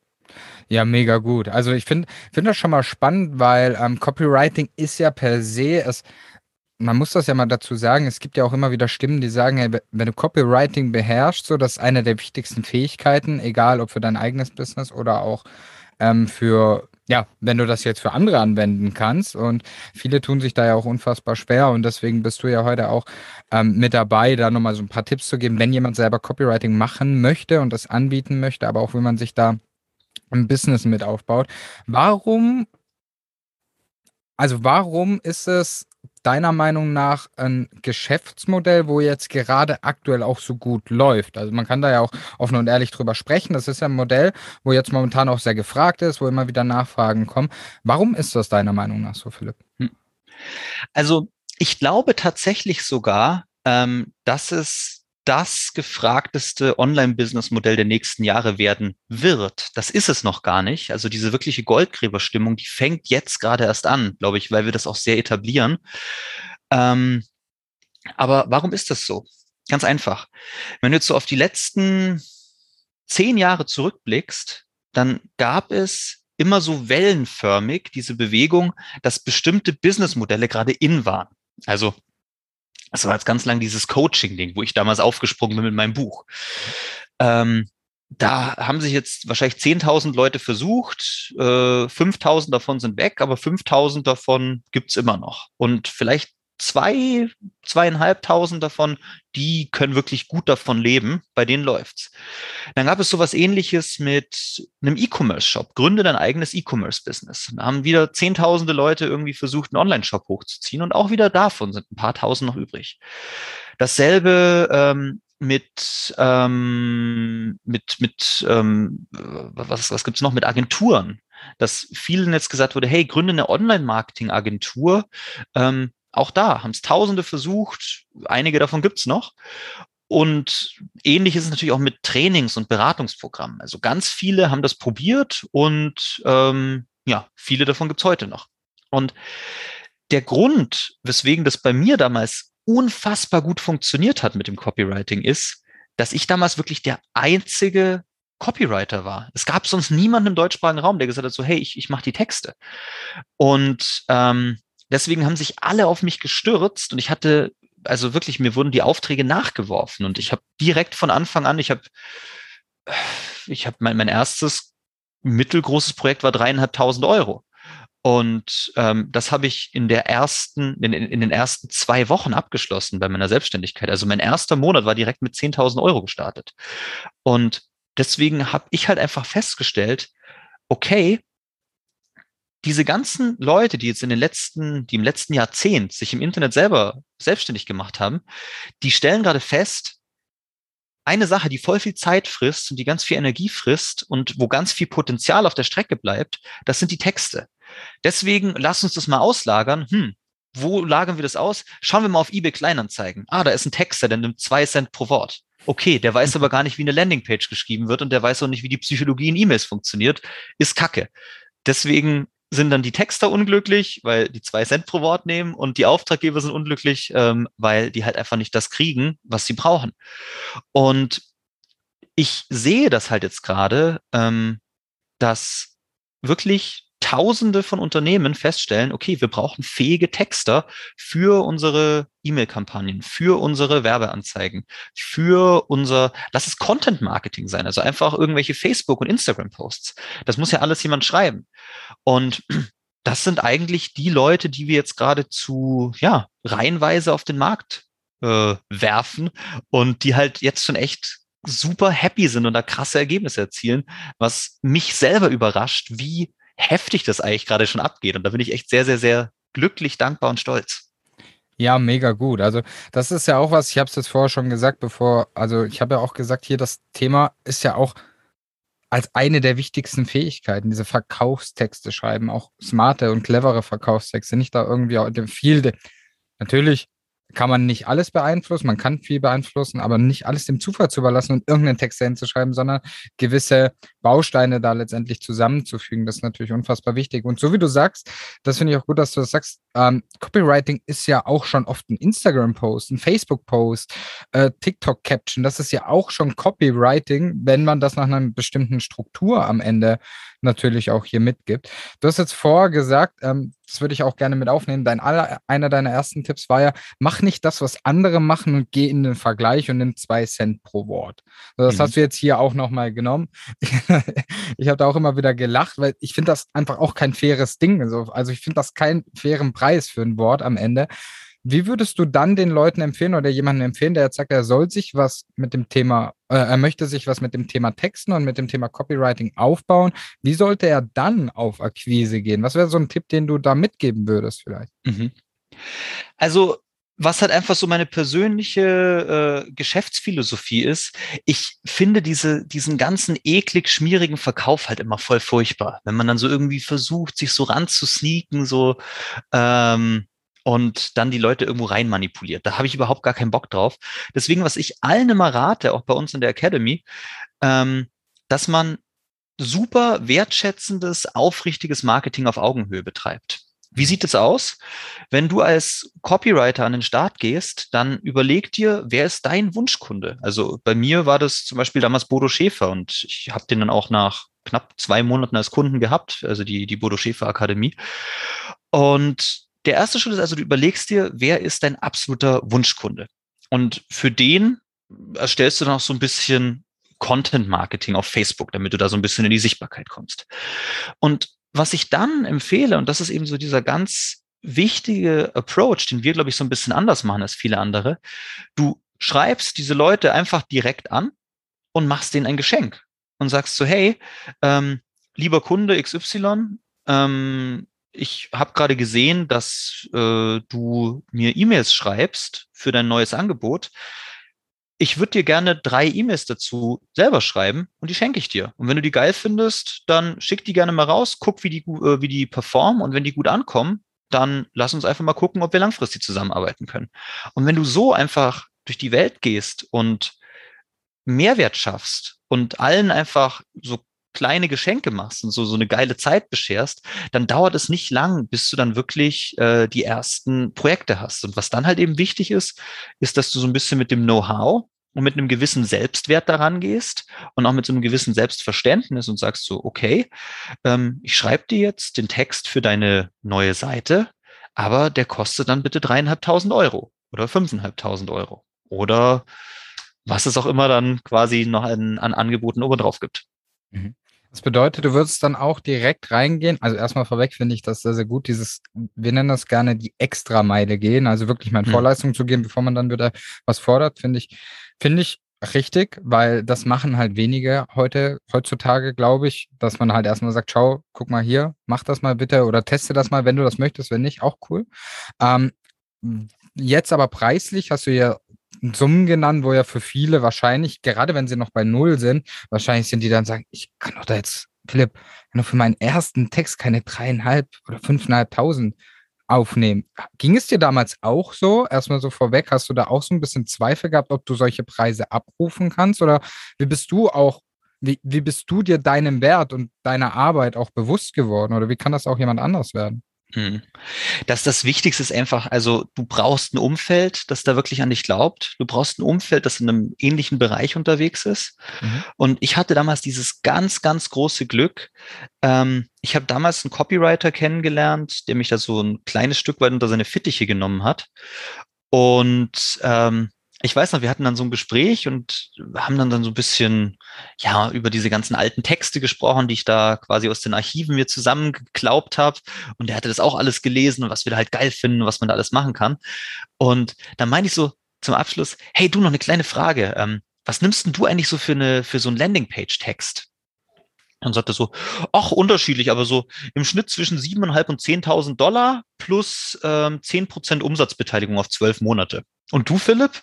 Ja, mega gut. Also ich finde finde das schon mal spannend, weil ähm, Copywriting ist ja per se, es, man muss das ja mal dazu sagen, es gibt ja auch immer wieder Stimmen, die sagen, hey, wenn du Copywriting beherrschst, so das ist eine der wichtigsten Fähigkeiten, egal ob für dein eigenes Business oder auch ähm, für, ja, wenn du das jetzt für andere anwenden kannst. Und viele tun sich da ja auch unfassbar schwer und deswegen bist du ja heute auch ähm, mit dabei, da nochmal so ein paar Tipps zu geben, wenn jemand selber Copywriting machen möchte und das anbieten möchte, aber auch wie man sich da ein Business mit aufbaut. Warum, also warum ist es deiner Meinung nach ein Geschäftsmodell, wo jetzt gerade aktuell auch so gut läuft? Also man kann da ja auch offen und ehrlich drüber sprechen. Das ist ja ein Modell, wo jetzt momentan auch sehr gefragt ist, wo immer wieder Nachfragen kommen. Warum ist das deiner Meinung nach so, Philipp? Hm. Also ich glaube tatsächlich sogar, ähm, dass es das gefragteste Online-Business-Modell der nächsten Jahre werden wird. Das ist es noch gar nicht. Also diese wirkliche Goldgräberstimmung, die fängt jetzt gerade erst an, glaube ich, weil wir das auch sehr etablieren. Ähm, aber warum ist das so? Ganz einfach. Wenn du jetzt so auf die letzten zehn Jahre zurückblickst, dann gab es immer so wellenförmig diese Bewegung, dass bestimmte Businessmodelle gerade in waren. Also das war jetzt ganz lang dieses Coaching-Ding, wo ich damals aufgesprungen bin mit meinem Buch. Ähm, da haben sich jetzt wahrscheinlich 10.000 Leute versucht, äh, 5.000 davon sind weg, aber 5.000 davon gibt's immer noch. Und vielleicht zwei, zweieinhalbtausend davon, die können wirklich gut davon leben, bei denen läuft's. Dann gab es sowas ähnliches mit einem E-Commerce-Shop. Gründe dein eigenes E-Commerce-Business. Da haben wieder zehntausende Leute irgendwie versucht, einen Online-Shop hochzuziehen und auch wieder davon sind ein paar tausend noch übrig. Dasselbe ähm, mit, ähm, mit, mit ähm, was, was gibt's noch, mit Agenturen dass vielen jetzt gesagt wurde, hey, gründe eine Online-Marketing-Agentur, ähm, auch da haben es Tausende versucht, einige davon gibt's noch. Und ähnlich ist es natürlich auch mit Trainings- und Beratungsprogrammen. Also ganz viele haben das probiert und ähm, ja, viele davon gibt's heute noch. Und der Grund, weswegen das bei mir damals unfassbar gut funktioniert hat mit dem Copywriting ist, dass ich damals wirklich der einzige Copywriter war. Es gab sonst niemanden im deutschsprachigen Raum, der gesagt hat, so hey, ich, ich mache die Texte. Und ähm, deswegen haben sich alle auf mich gestürzt und ich hatte, also wirklich, mir wurden die Aufträge nachgeworfen und ich habe direkt von Anfang an, ich habe, ich habe mein, mein erstes mittelgroßes Projekt war dreieinhalbtausend Euro. Und ähm, das habe ich in der ersten, in, in, den ersten zwei Wochen abgeschlossen bei meiner Selbstständigkeit. Also mein erster Monat war direkt mit 10.000 Euro gestartet. Und deswegen habe ich halt einfach festgestellt, okay, diese ganzen Leute, die jetzt in den letzten, die im letzten Jahrzehnt sich im Internet selber selbstständig gemacht haben, die stellen gerade fest, eine Sache, die voll viel Zeit frisst und die ganz viel Energie frisst und wo ganz viel Potenzial auf der Strecke bleibt, das sind die Texte. Deswegen lass uns das mal auslagern. Hm, wo lagern wir das aus? Schauen wir mal auf eBay Kleinanzeigen. Ah, da ist ein Texter, der nimmt zwei Cent pro Wort. Okay, der weiß aber gar nicht, wie eine Landingpage geschrieben wird und der weiß auch nicht, wie die Psychologie in E-Mails funktioniert. Ist Kacke. Deswegen sind dann die Texter unglücklich, weil die zwei Cent pro Wort nehmen und die Auftraggeber sind unglücklich, ähm, weil die halt einfach nicht das kriegen, was sie brauchen. Und ich sehe das halt jetzt gerade, ähm, dass wirklich Tausende von Unternehmen feststellen, okay, wir brauchen fähige Texter für unsere E-Mail-Kampagnen, für unsere Werbeanzeigen, für unser, lass es Content-Marketing sein, also einfach irgendwelche Facebook- und Instagram-Posts. Das muss ja alles jemand schreiben. Und das sind eigentlich die Leute, die wir jetzt gerade zu, ja, reihenweise auf den Markt äh, werfen und die halt jetzt schon echt super happy sind und da krasse Ergebnisse erzielen, was mich selber überrascht, wie heftig das eigentlich gerade schon abgeht. Und da bin ich echt sehr, sehr, sehr glücklich, dankbar und stolz. Ja, mega gut. Also das ist ja auch was, ich habe es jetzt vorher schon gesagt, bevor, also ich habe ja auch gesagt, hier das Thema ist ja auch als eine der wichtigsten Fähigkeiten, diese Verkaufstexte schreiben, auch smarte und clevere Verkaufstexte, nicht da irgendwie viel, natürlich kann man nicht alles beeinflussen, man kann viel beeinflussen, aber nicht alles dem Zufall zu überlassen und irgendeinen Text hinzuschreiben, sondern gewisse Bausteine da letztendlich zusammenzufügen. Das ist natürlich unfassbar wichtig. Und so wie du sagst, das finde ich auch gut, dass du das sagst, ähm, Copywriting ist ja auch schon oft ein Instagram-Post, ein Facebook-Post, äh, TikTok-Caption. Das ist ja auch schon Copywriting, wenn man das nach einer bestimmten Struktur am Ende natürlich auch hier mitgibt. Du hast jetzt vorher gesagt, ähm, das würde ich auch gerne mit aufnehmen. Dein aller, einer deiner ersten Tipps war ja, mach nicht das, was andere machen und geh in den Vergleich und nimm zwei Cent pro Wort. Also das mhm. hast du jetzt hier auch nochmal genommen. ich habe da auch immer wieder gelacht, weil ich finde das einfach auch kein faires Ding. Also ich finde das keinen fairen Preis für ein Wort am Ende. Wie würdest du dann den Leuten empfehlen oder jemanden empfehlen, der jetzt sagt, er soll sich was mit dem Thema, äh, er möchte sich was mit dem Thema Texten und mit dem Thema Copywriting aufbauen? Wie sollte er dann auf Akquise gehen? Was wäre so ein Tipp, den du da mitgeben würdest vielleicht? Mhm. Also was halt einfach so meine persönliche äh, Geschäftsphilosophie ist, ich finde diese, diesen ganzen eklig schmierigen Verkauf halt immer voll furchtbar. Wenn man dann so irgendwie versucht, sich so ranzusneaken, so ähm, und dann die Leute irgendwo rein manipuliert. Da habe ich überhaupt gar keinen Bock drauf. Deswegen, was ich allen immer rate, auch bei uns in der Academy, ähm, dass man super wertschätzendes, aufrichtiges Marketing auf Augenhöhe betreibt. Wie sieht es aus? Wenn du als Copywriter an den Start gehst, dann überleg dir, wer ist dein Wunschkunde? Also bei mir war das zum Beispiel damals Bodo Schäfer und ich habe den dann auch nach knapp zwei Monaten als Kunden gehabt, also die, die Bodo Schäfer Akademie. Und der erste Schritt ist also, du überlegst dir, wer ist dein absoluter Wunschkunde? Und für den erstellst du dann auch so ein bisschen Content Marketing auf Facebook, damit du da so ein bisschen in die Sichtbarkeit kommst. Und was ich dann empfehle, und das ist eben so dieser ganz wichtige Approach, den wir, glaube ich, so ein bisschen anders machen als viele andere, du schreibst diese Leute einfach direkt an und machst denen ein Geschenk und sagst so, hey, ähm, lieber Kunde XY, ähm, ich habe gerade gesehen, dass äh, du mir E-Mails schreibst für dein neues Angebot. Ich würde dir gerne drei E-Mails dazu selber schreiben und die schenke ich dir. Und wenn du die geil findest, dann schick die gerne mal raus, guck, wie die, äh, wie die performen und wenn die gut ankommen, dann lass uns einfach mal gucken, ob wir langfristig zusammenarbeiten können. Und wenn du so einfach durch die Welt gehst und Mehrwert schaffst und allen einfach so kleine Geschenke machst und so, so eine geile Zeit bescherst, dann dauert es nicht lang, bis du dann wirklich äh, die ersten Projekte hast. Und was dann halt eben wichtig ist, ist, dass du so ein bisschen mit dem Know-how und mit einem gewissen Selbstwert daran gehst und auch mit so einem gewissen Selbstverständnis und sagst so, okay, ähm, ich schreibe dir jetzt den Text für deine neue Seite, aber der kostet dann bitte dreieinhalbtausend Euro oder fünfeinhalbtausend Euro oder was es auch immer dann quasi noch an, an Angeboten oben drauf gibt. Mhm. Das bedeutet, du würdest dann auch direkt reingehen. Also erstmal vorweg finde ich das sehr, sehr gut. Dieses, wir nennen das gerne die Extrameile gehen, also wirklich mal in mhm. Vorleistung zu gehen, bevor man dann wieder was fordert, finde ich, finde ich richtig, weil das machen halt wenige heute, heutzutage, glaube ich, dass man halt erstmal sagt, schau, guck mal hier, mach das mal bitte oder teste das mal, wenn du das möchtest, wenn nicht, auch cool. Ähm, jetzt aber preislich hast du ja Summen genannt, wo ja für viele wahrscheinlich, gerade wenn sie noch bei Null sind, wahrscheinlich sind die dann sagen, ich kann doch da jetzt, Philipp, nur für meinen ersten Text keine dreieinhalb oder fünfeinhalbtausend aufnehmen. Ging es dir damals auch so? Erstmal so vorweg, hast du da auch so ein bisschen Zweifel gehabt, ob du solche Preise abrufen kannst? Oder wie bist du auch, wie, wie bist du dir deinem Wert und deiner Arbeit auch bewusst geworden? Oder wie kann das auch jemand anders werden? Hm. Dass das Wichtigste ist einfach, also du brauchst ein Umfeld, das da wirklich an dich glaubt. Du brauchst ein Umfeld, das in einem ähnlichen Bereich unterwegs ist. Mhm. Und ich hatte damals dieses ganz, ganz große Glück. Ähm, ich habe damals einen Copywriter kennengelernt, der mich da so ein kleines Stück weit unter seine Fittiche genommen hat. Und ähm, ich weiß noch, wir hatten dann so ein Gespräch und haben dann dann so ein bisschen, ja, über diese ganzen alten Texte gesprochen, die ich da quasi aus den Archiven mir zusammengeklaubt habe. Und der hatte das auch alles gelesen und was wir da halt geil finden, was man da alles machen kann. Und dann meine ich so zum Abschluss, hey, du noch eine kleine Frage. Ähm, was nimmst denn du eigentlich so für eine, für so einen Landingpage-Text? Und sagte so, ach, unterschiedlich, aber so im Schnitt zwischen 7.500 und 10.000 Dollar plus ähm, 10% Umsatzbeteiligung auf zwölf Monate. Und du, Philipp?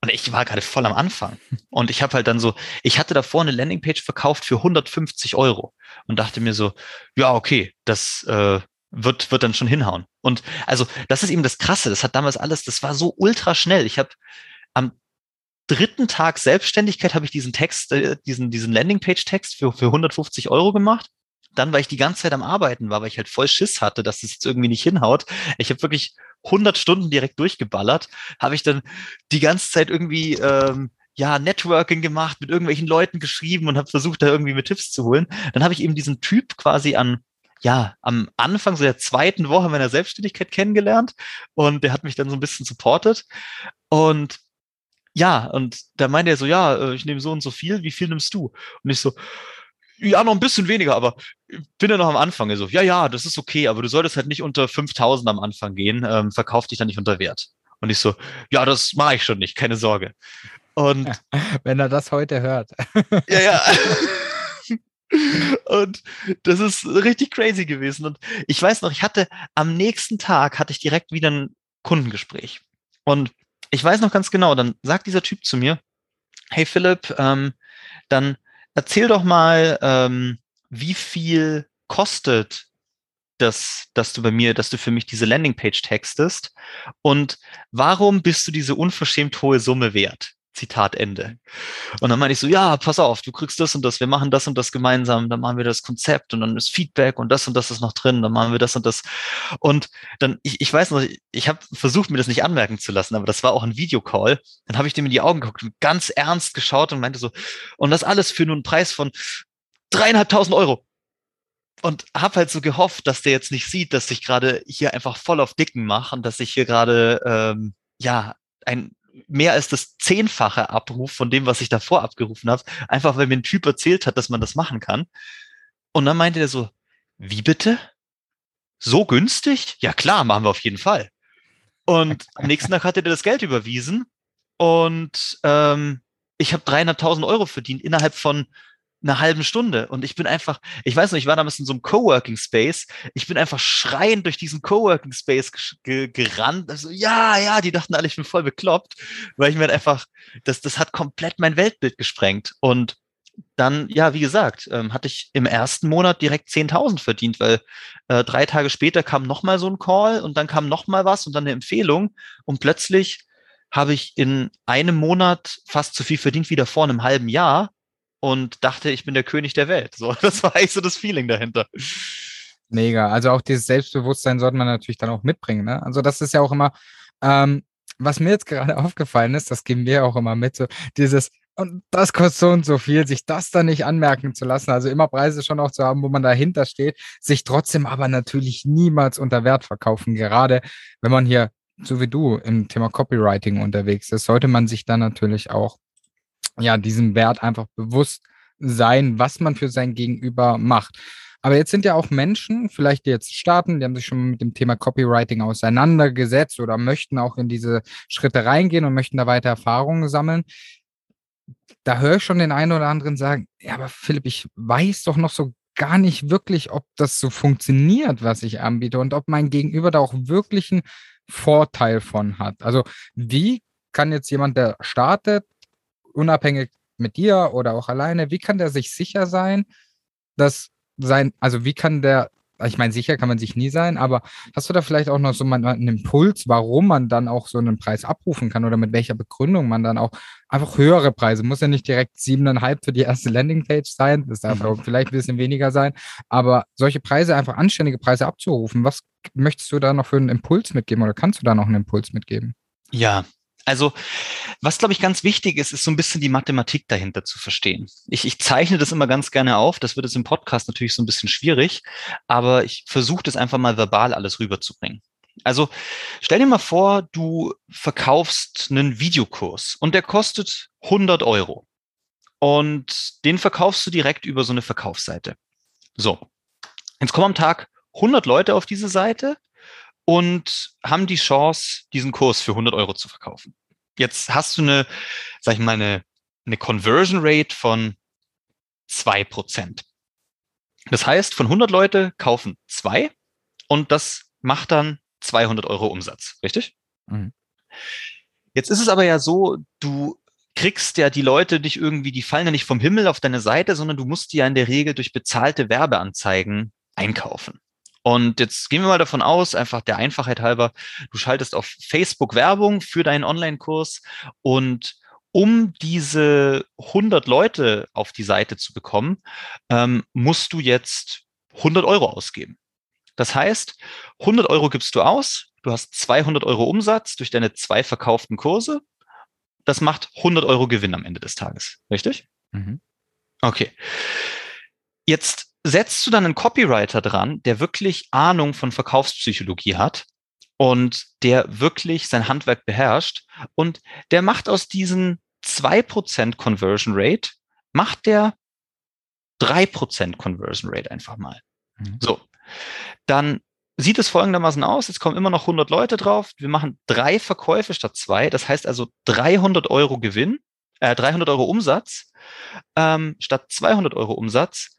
Und ich war gerade voll am Anfang. Und ich habe halt dann so, ich hatte davor eine Landingpage verkauft für 150 Euro und dachte mir so, ja, okay, das äh, wird, wird dann schon hinhauen. Und also, das ist eben das Krasse. Das hat damals alles, das war so ultra schnell. Ich habe am dritten Tag Selbstständigkeit habe ich diesen Text, äh, diesen, diesen Landingpage-Text für, für 150 Euro gemacht. Dann, weil ich die ganze Zeit am Arbeiten war, weil ich halt voll Schiss hatte, dass es jetzt irgendwie nicht hinhaut. Ich habe wirklich 100 Stunden direkt durchgeballert, habe ich dann die ganze Zeit irgendwie ähm, ja Networking gemacht, mit irgendwelchen Leuten geschrieben und habe versucht, da irgendwie mit Tipps zu holen. Dann habe ich eben diesen Typ quasi an ja, am Anfang so der zweiten Woche meiner Selbstständigkeit kennengelernt und der hat mich dann so ein bisschen supportet und ja, und da meinte er so, ja, äh, ich nehme so und so viel, wie viel nimmst du? Und ich so, ja, noch ein bisschen weniger, aber bin ja noch am Anfang. so, ja, ja, das ist okay, aber du solltest halt nicht unter 5000 am Anfang gehen, ähm, verkauf dich dann nicht unter Wert. Und ich so, ja, das mache ich schon nicht, keine Sorge. Und wenn er das heute hört. ja, ja. Und das ist richtig crazy gewesen. Und ich weiß noch, ich hatte am nächsten Tag hatte ich direkt wieder ein Kundengespräch. Und ich weiß noch ganz genau, dann sagt dieser Typ zu mir, hey Philipp, ähm, dann erzähl doch mal, ähm, wie viel kostet das, dass du bei mir, dass du für mich diese Landingpage textest und warum bist du diese unverschämt hohe Summe wert? Zitat Ende. Und dann meine ich so, ja, pass auf, du kriegst das und das, wir machen das und das gemeinsam, dann machen wir das Konzept und dann ist Feedback und das und das ist noch drin, dann machen wir das und das. Und dann, ich, ich weiß noch, ich, ich habe versucht, mir das nicht anmerken zu lassen, aber das war auch ein Videocall. Dann habe ich dem in die Augen geguckt und ganz ernst geschaut und meinte so, und das alles für nur einen Preis von dreieinhalbtausend Euro. Und habe halt so gehofft, dass der jetzt nicht sieht, dass ich gerade hier einfach voll auf Dicken mache und dass ich hier gerade ähm, ja ein mehr als das Zehnfache Abruf von dem, was ich davor abgerufen habe, einfach weil mir ein Typ erzählt hat, dass man das machen kann. Und dann meinte er so, wie bitte? So günstig? Ja klar, machen wir auf jeden Fall. Und am nächsten Tag hatte der das Geld überwiesen und ähm, ich habe 300.000 Euro verdient innerhalb von einer halben Stunde. Und ich bin einfach, ich weiß nicht, ich war damals in so einem Coworking Space. Ich bin einfach schreiend durch diesen Coworking Space gerannt. Also, ja, ja, die dachten alle, ich bin voll bekloppt, weil ich mir halt einfach, das, das hat komplett mein Weltbild gesprengt. Und dann, ja, wie gesagt, ähm, hatte ich im ersten Monat direkt 10.000 verdient, weil äh, drei Tage später kam nochmal so ein Call und dann kam nochmal was und dann eine Empfehlung und plötzlich habe ich in einem Monat fast so viel verdient wie davor in einem halben Jahr und dachte, ich bin der König der Welt. So, das war eigentlich so das Feeling dahinter. Mega. Also auch dieses Selbstbewusstsein sollte man natürlich dann auch mitbringen. Ne? Also das ist ja auch immer, ähm, was mir jetzt gerade aufgefallen ist, das geben wir auch immer mit, so dieses, und das kostet so und so viel, sich das dann nicht anmerken zu lassen, also immer Preise schon auch zu haben, wo man dahinter steht, sich trotzdem aber natürlich niemals unter Wert verkaufen. Gerade wenn man hier, so wie du, im Thema Copywriting unterwegs ist, sollte man sich dann natürlich auch ja, diesem Wert einfach bewusst sein, was man für sein Gegenüber macht. Aber jetzt sind ja auch Menschen, vielleicht die jetzt starten, die haben sich schon mit dem Thema Copywriting auseinandergesetzt oder möchten auch in diese Schritte reingehen und möchten da weiter Erfahrungen sammeln. Da höre ich schon den einen oder anderen sagen, ja, aber Philipp, ich weiß doch noch so gar nicht wirklich, ob das so funktioniert, was ich anbiete und ob mein Gegenüber da auch wirklich einen Vorteil von hat. Also wie kann jetzt jemand, der startet, unabhängig mit dir oder auch alleine, wie kann der sich sicher sein, dass sein, also wie kann der, ich meine, sicher kann man sich nie sein, aber hast du da vielleicht auch noch so mal einen Impuls, warum man dann auch so einen Preis abrufen kann oder mit welcher Begründung man dann auch einfach höhere Preise, muss ja nicht direkt siebeneinhalb für die erste Landingpage sein, das darf auch vielleicht ein bisschen weniger sein, aber solche Preise, einfach anständige Preise abzurufen, was möchtest du da noch für einen Impuls mitgeben oder kannst du da noch einen Impuls mitgeben? Ja, also, was glaube ich ganz wichtig ist, ist so ein bisschen die Mathematik dahinter zu verstehen. Ich, ich zeichne das immer ganz gerne auf. Das wird jetzt im Podcast natürlich so ein bisschen schwierig, aber ich versuche das einfach mal verbal alles rüberzubringen. Also stell dir mal vor, du verkaufst einen Videokurs und der kostet 100 Euro und den verkaufst du direkt über so eine Verkaufsseite. So, jetzt kommen am Tag 100 Leute auf diese Seite und haben die Chance, diesen Kurs für 100 Euro zu verkaufen. Jetzt hast du eine, sag ich mal, eine, eine Conversion Rate von zwei Prozent. Das heißt, von 100 Leute kaufen zwei und das macht dann 200 Euro Umsatz, richtig? Mhm. Jetzt ist es aber ja so, du kriegst ja die Leute nicht irgendwie, die fallen ja nicht vom Himmel auf deine Seite, sondern du musst die ja in der Regel durch bezahlte Werbeanzeigen einkaufen. Und jetzt gehen wir mal davon aus, einfach der Einfachheit halber, du schaltest auf Facebook Werbung für deinen Online-Kurs und um diese 100 Leute auf die Seite zu bekommen, ähm, musst du jetzt 100 Euro ausgeben. Das heißt, 100 Euro gibst du aus, du hast 200 Euro Umsatz durch deine zwei verkauften Kurse. Das macht 100 Euro Gewinn am Ende des Tages, richtig? Mhm. Okay. Jetzt setzt du dann einen Copywriter dran, der wirklich Ahnung von Verkaufspsychologie hat und der wirklich sein Handwerk beherrscht und der macht aus diesen zwei Prozent Conversion Rate, macht der drei Prozent Conversion Rate einfach mal. Mhm. So, dann sieht es folgendermaßen aus. Jetzt kommen immer noch 100 Leute drauf. Wir machen drei Verkäufe statt zwei. Das heißt also 300 Euro Gewinn, äh, 300 Euro Umsatz ähm, statt 200 Euro Umsatz.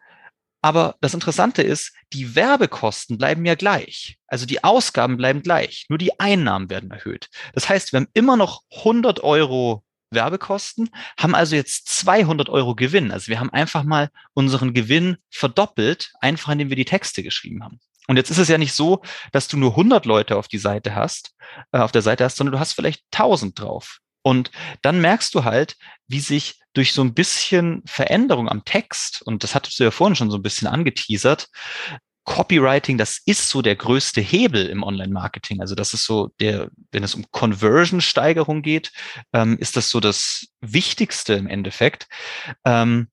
Aber das Interessante ist, die Werbekosten bleiben ja gleich. Also die Ausgaben bleiben gleich, nur die Einnahmen werden erhöht. Das heißt, wir haben immer noch 100 Euro Werbekosten, haben also jetzt 200 Euro Gewinn. Also wir haben einfach mal unseren Gewinn verdoppelt, einfach indem wir die Texte geschrieben haben. Und jetzt ist es ja nicht so, dass du nur 100 Leute auf die Seite hast, äh, auf der Seite hast, sondern du hast vielleicht 1000 drauf. Und dann merkst du halt, wie sich durch so ein bisschen Veränderung am Text, und das hattest du ja vorhin schon so ein bisschen angeteasert, Copywriting, das ist so der größte Hebel im Online-Marketing. Also das ist so der, wenn es um Conversion-Steigerung geht, ähm, ist das so das Wichtigste im Endeffekt, ähm,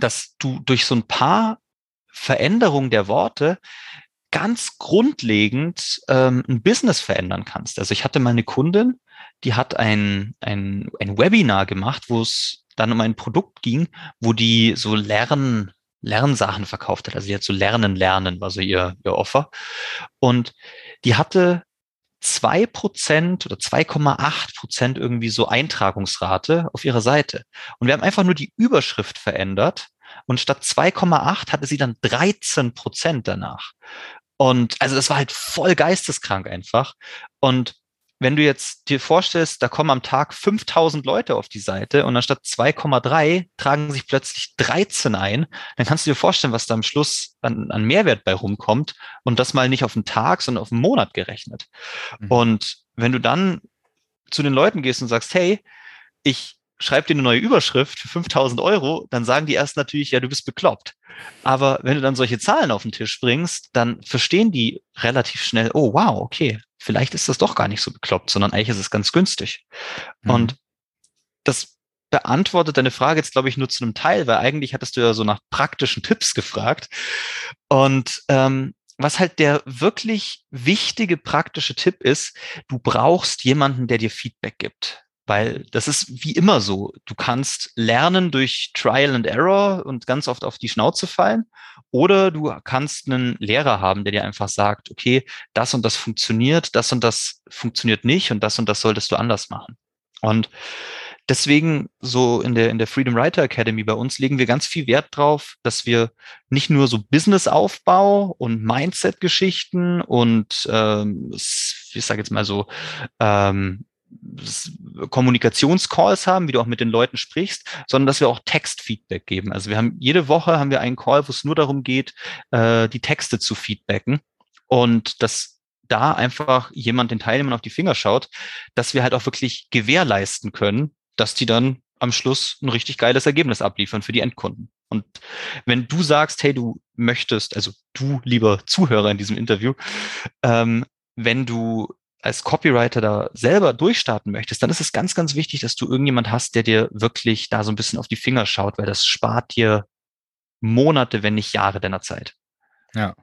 dass du durch so ein paar Veränderungen der Worte ganz grundlegend ähm, ein Business verändern kannst. Also ich hatte meine Kundin, die hat ein, ein, ein Webinar gemacht, wo es dann um ein Produkt ging, wo die so Lern, Lernsachen verkauft hat. Also die hat so Lernen, Lernen war so ihr, ihr Offer. Und die hatte zwei Prozent oder 2,8 Prozent irgendwie so Eintragungsrate auf ihrer Seite. Und wir haben einfach nur die Überschrift verändert. Und statt 2,8 hatte sie dann 13 Prozent danach. Und also das war halt voll geisteskrank einfach. Und wenn du jetzt dir vorstellst, da kommen am Tag 5000 Leute auf die Seite und anstatt 2,3 tragen sich plötzlich 13 ein, dann kannst du dir vorstellen, was da am Schluss an, an Mehrwert bei rumkommt und das mal nicht auf einen Tag, sondern auf einen Monat gerechnet. Mhm. Und wenn du dann zu den Leuten gehst und sagst, hey, ich schreib dir eine neue Überschrift für 5000 Euro, dann sagen die erst natürlich, ja, du bist bekloppt. Aber wenn du dann solche Zahlen auf den Tisch bringst, dann verstehen die relativ schnell, oh, wow, okay, vielleicht ist das doch gar nicht so bekloppt, sondern eigentlich ist es ganz günstig. Mhm. Und das beantwortet deine Frage jetzt, glaube ich, nur zu einem Teil, weil eigentlich hattest du ja so nach praktischen Tipps gefragt. Und ähm, was halt der wirklich wichtige praktische Tipp ist, du brauchst jemanden, der dir Feedback gibt. Weil das ist wie immer so. Du kannst lernen durch Trial and Error und ganz oft auf die Schnauze fallen. Oder du kannst einen Lehrer haben, der dir einfach sagt, okay, das und das funktioniert, das und das funktioniert nicht und das und das solltest du anders machen. Und deswegen so in der, in der Freedom Writer Academy bei uns legen wir ganz viel Wert drauf, dass wir nicht nur so Businessaufbau und Mindset-Geschichten und ähm, ich sage jetzt mal so ähm, Kommunikationscalls haben, wie du auch mit den Leuten sprichst, sondern dass wir auch Textfeedback geben. Also wir haben jede Woche haben wir einen Call, wo es nur darum geht, äh, die Texte zu feedbacken und dass da einfach jemand den Teilnehmern auf die Finger schaut, dass wir halt auch wirklich gewährleisten können, dass die dann am Schluss ein richtig geiles Ergebnis abliefern für die Endkunden. Und wenn du sagst, hey, du möchtest, also du, lieber Zuhörer in diesem Interview, ähm, wenn du als Copywriter da selber durchstarten möchtest, dann ist es ganz, ganz wichtig, dass du irgendjemand hast, der dir wirklich da so ein bisschen auf die Finger schaut, weil das spart dir Monate, wenn nicht Jahre deiner Zeit. Ja.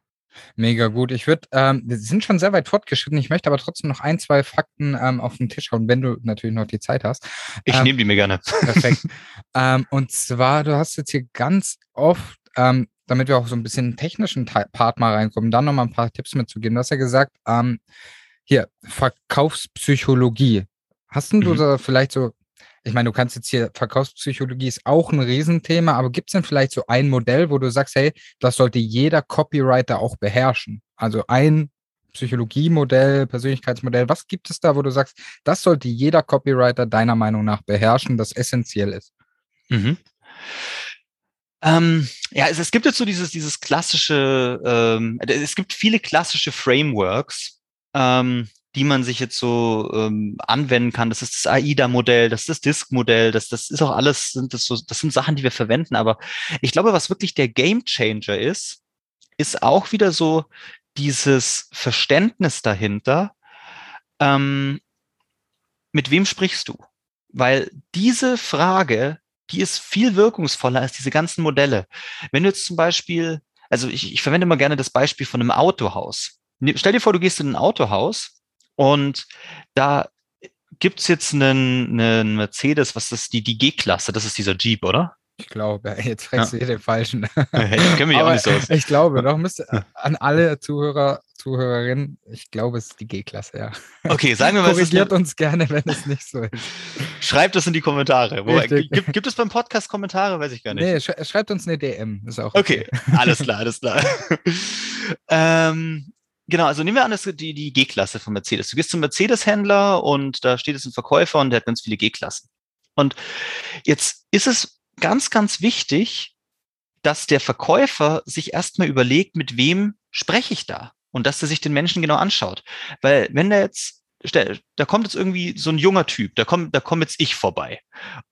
Mega gut. Ich würde, ähm, wir sind schon sehr weit fortgeschritten. Ich möchte aber trotzdem noch ein, zwei Fakten ähm, auf den Tisch hauen, wenn du natürlich noch die Zeit hast. Ich ähm, nehme die mir gerne. Perfekt. ähm, und zwar, du hast jetzt hier ganz oft, ähm, damit wir auch so ein bisschen technischen Part mal reinkommen, dann nochmal ein paar Tipps mitzugeben. Du hast ja gesagt, ähm, hier, Verkaufspsychologie. Hast du mhm. da vielleicht so, ich meine, du kannst jetzt hier, Verkaufspsychologie ist auch ein Riesenthema, aber gibt es denn vielleicht so ein Modell, wo du sagst, hey, das sollte jeder Copywriter auch beherrschen? Also ein Psychologiemodell, Persönlichkeitsmodell, was gibt es da, wo du sagst, das sollte jeder Copywriter deiner Meinung nach beherrschen, das essentiell ist? Mhm. Ähm, ja, es, es, gibt jetzt so dieses, dieses klassische, ähm, es gibt viele klassische Frameworks, ähm, die man sich jetzt so ähm, anwenden kann. Das ist das AIDA-Modell, das ist das Disk-Modell, das, das ist auch alles, sind das so, das sind Sachen, die wir verwenden. Aber ich glaube, was wirklich der Game Changer ist, ist auch wieder so dieses Verständnis dahinter. Ähm, mit wem sprichst du? Weil diese Frage, die ist viel wirkungsvoller als diese ganzen Modelle. Wenn du jetzt zum Beispiel, also ich, ich verwende immer gerne das Beispiel von einem Autohaus. Ne, stell dir vor, du gehst in ein Autohaus und da gibt's jetzt einen, einen Mercedes, was ist die, die G-Klasse? Das ist dieser Jeep, oder? Ich glaube, jetzt fragst ja. du hier den Falschen. Ich kenne mich auch nicht so aus. Ich glaube, doch müsste an alle Zuhörer, Zuhörerinnen, ich glaube, es ist die G-Klasse, ja. Okay, sagen wir mal. Korrigiert uns gerne, wenn es nicht so ist. Schreibt es in die Kommentare. Wo, gibt, gibt, es beim Podcast Kommentare? Weiß ich gar nicht. Nee, sch schreibt uns eine DM. Ist auch okay. okay. alles klar, alles klar. ähm, Genau, also nehmen wir an, das die, die G-Klasse von Mercedes. Du gehst zum Mercedes-Händler und da steht es ein Verkäufer und der hat ganz viele G-Klassen. Und jetzt ist es ganz, ganz wichtig, dass der Verkäufer sich erstmal überlegt, mit wem spreche ich da? Und dass er sich den Menschen genau anschaut. Weil wenn der jetzt da kommt jetzt irgendwie so ein junger Typ, da kommt, da kommt jetzt ich vorbei.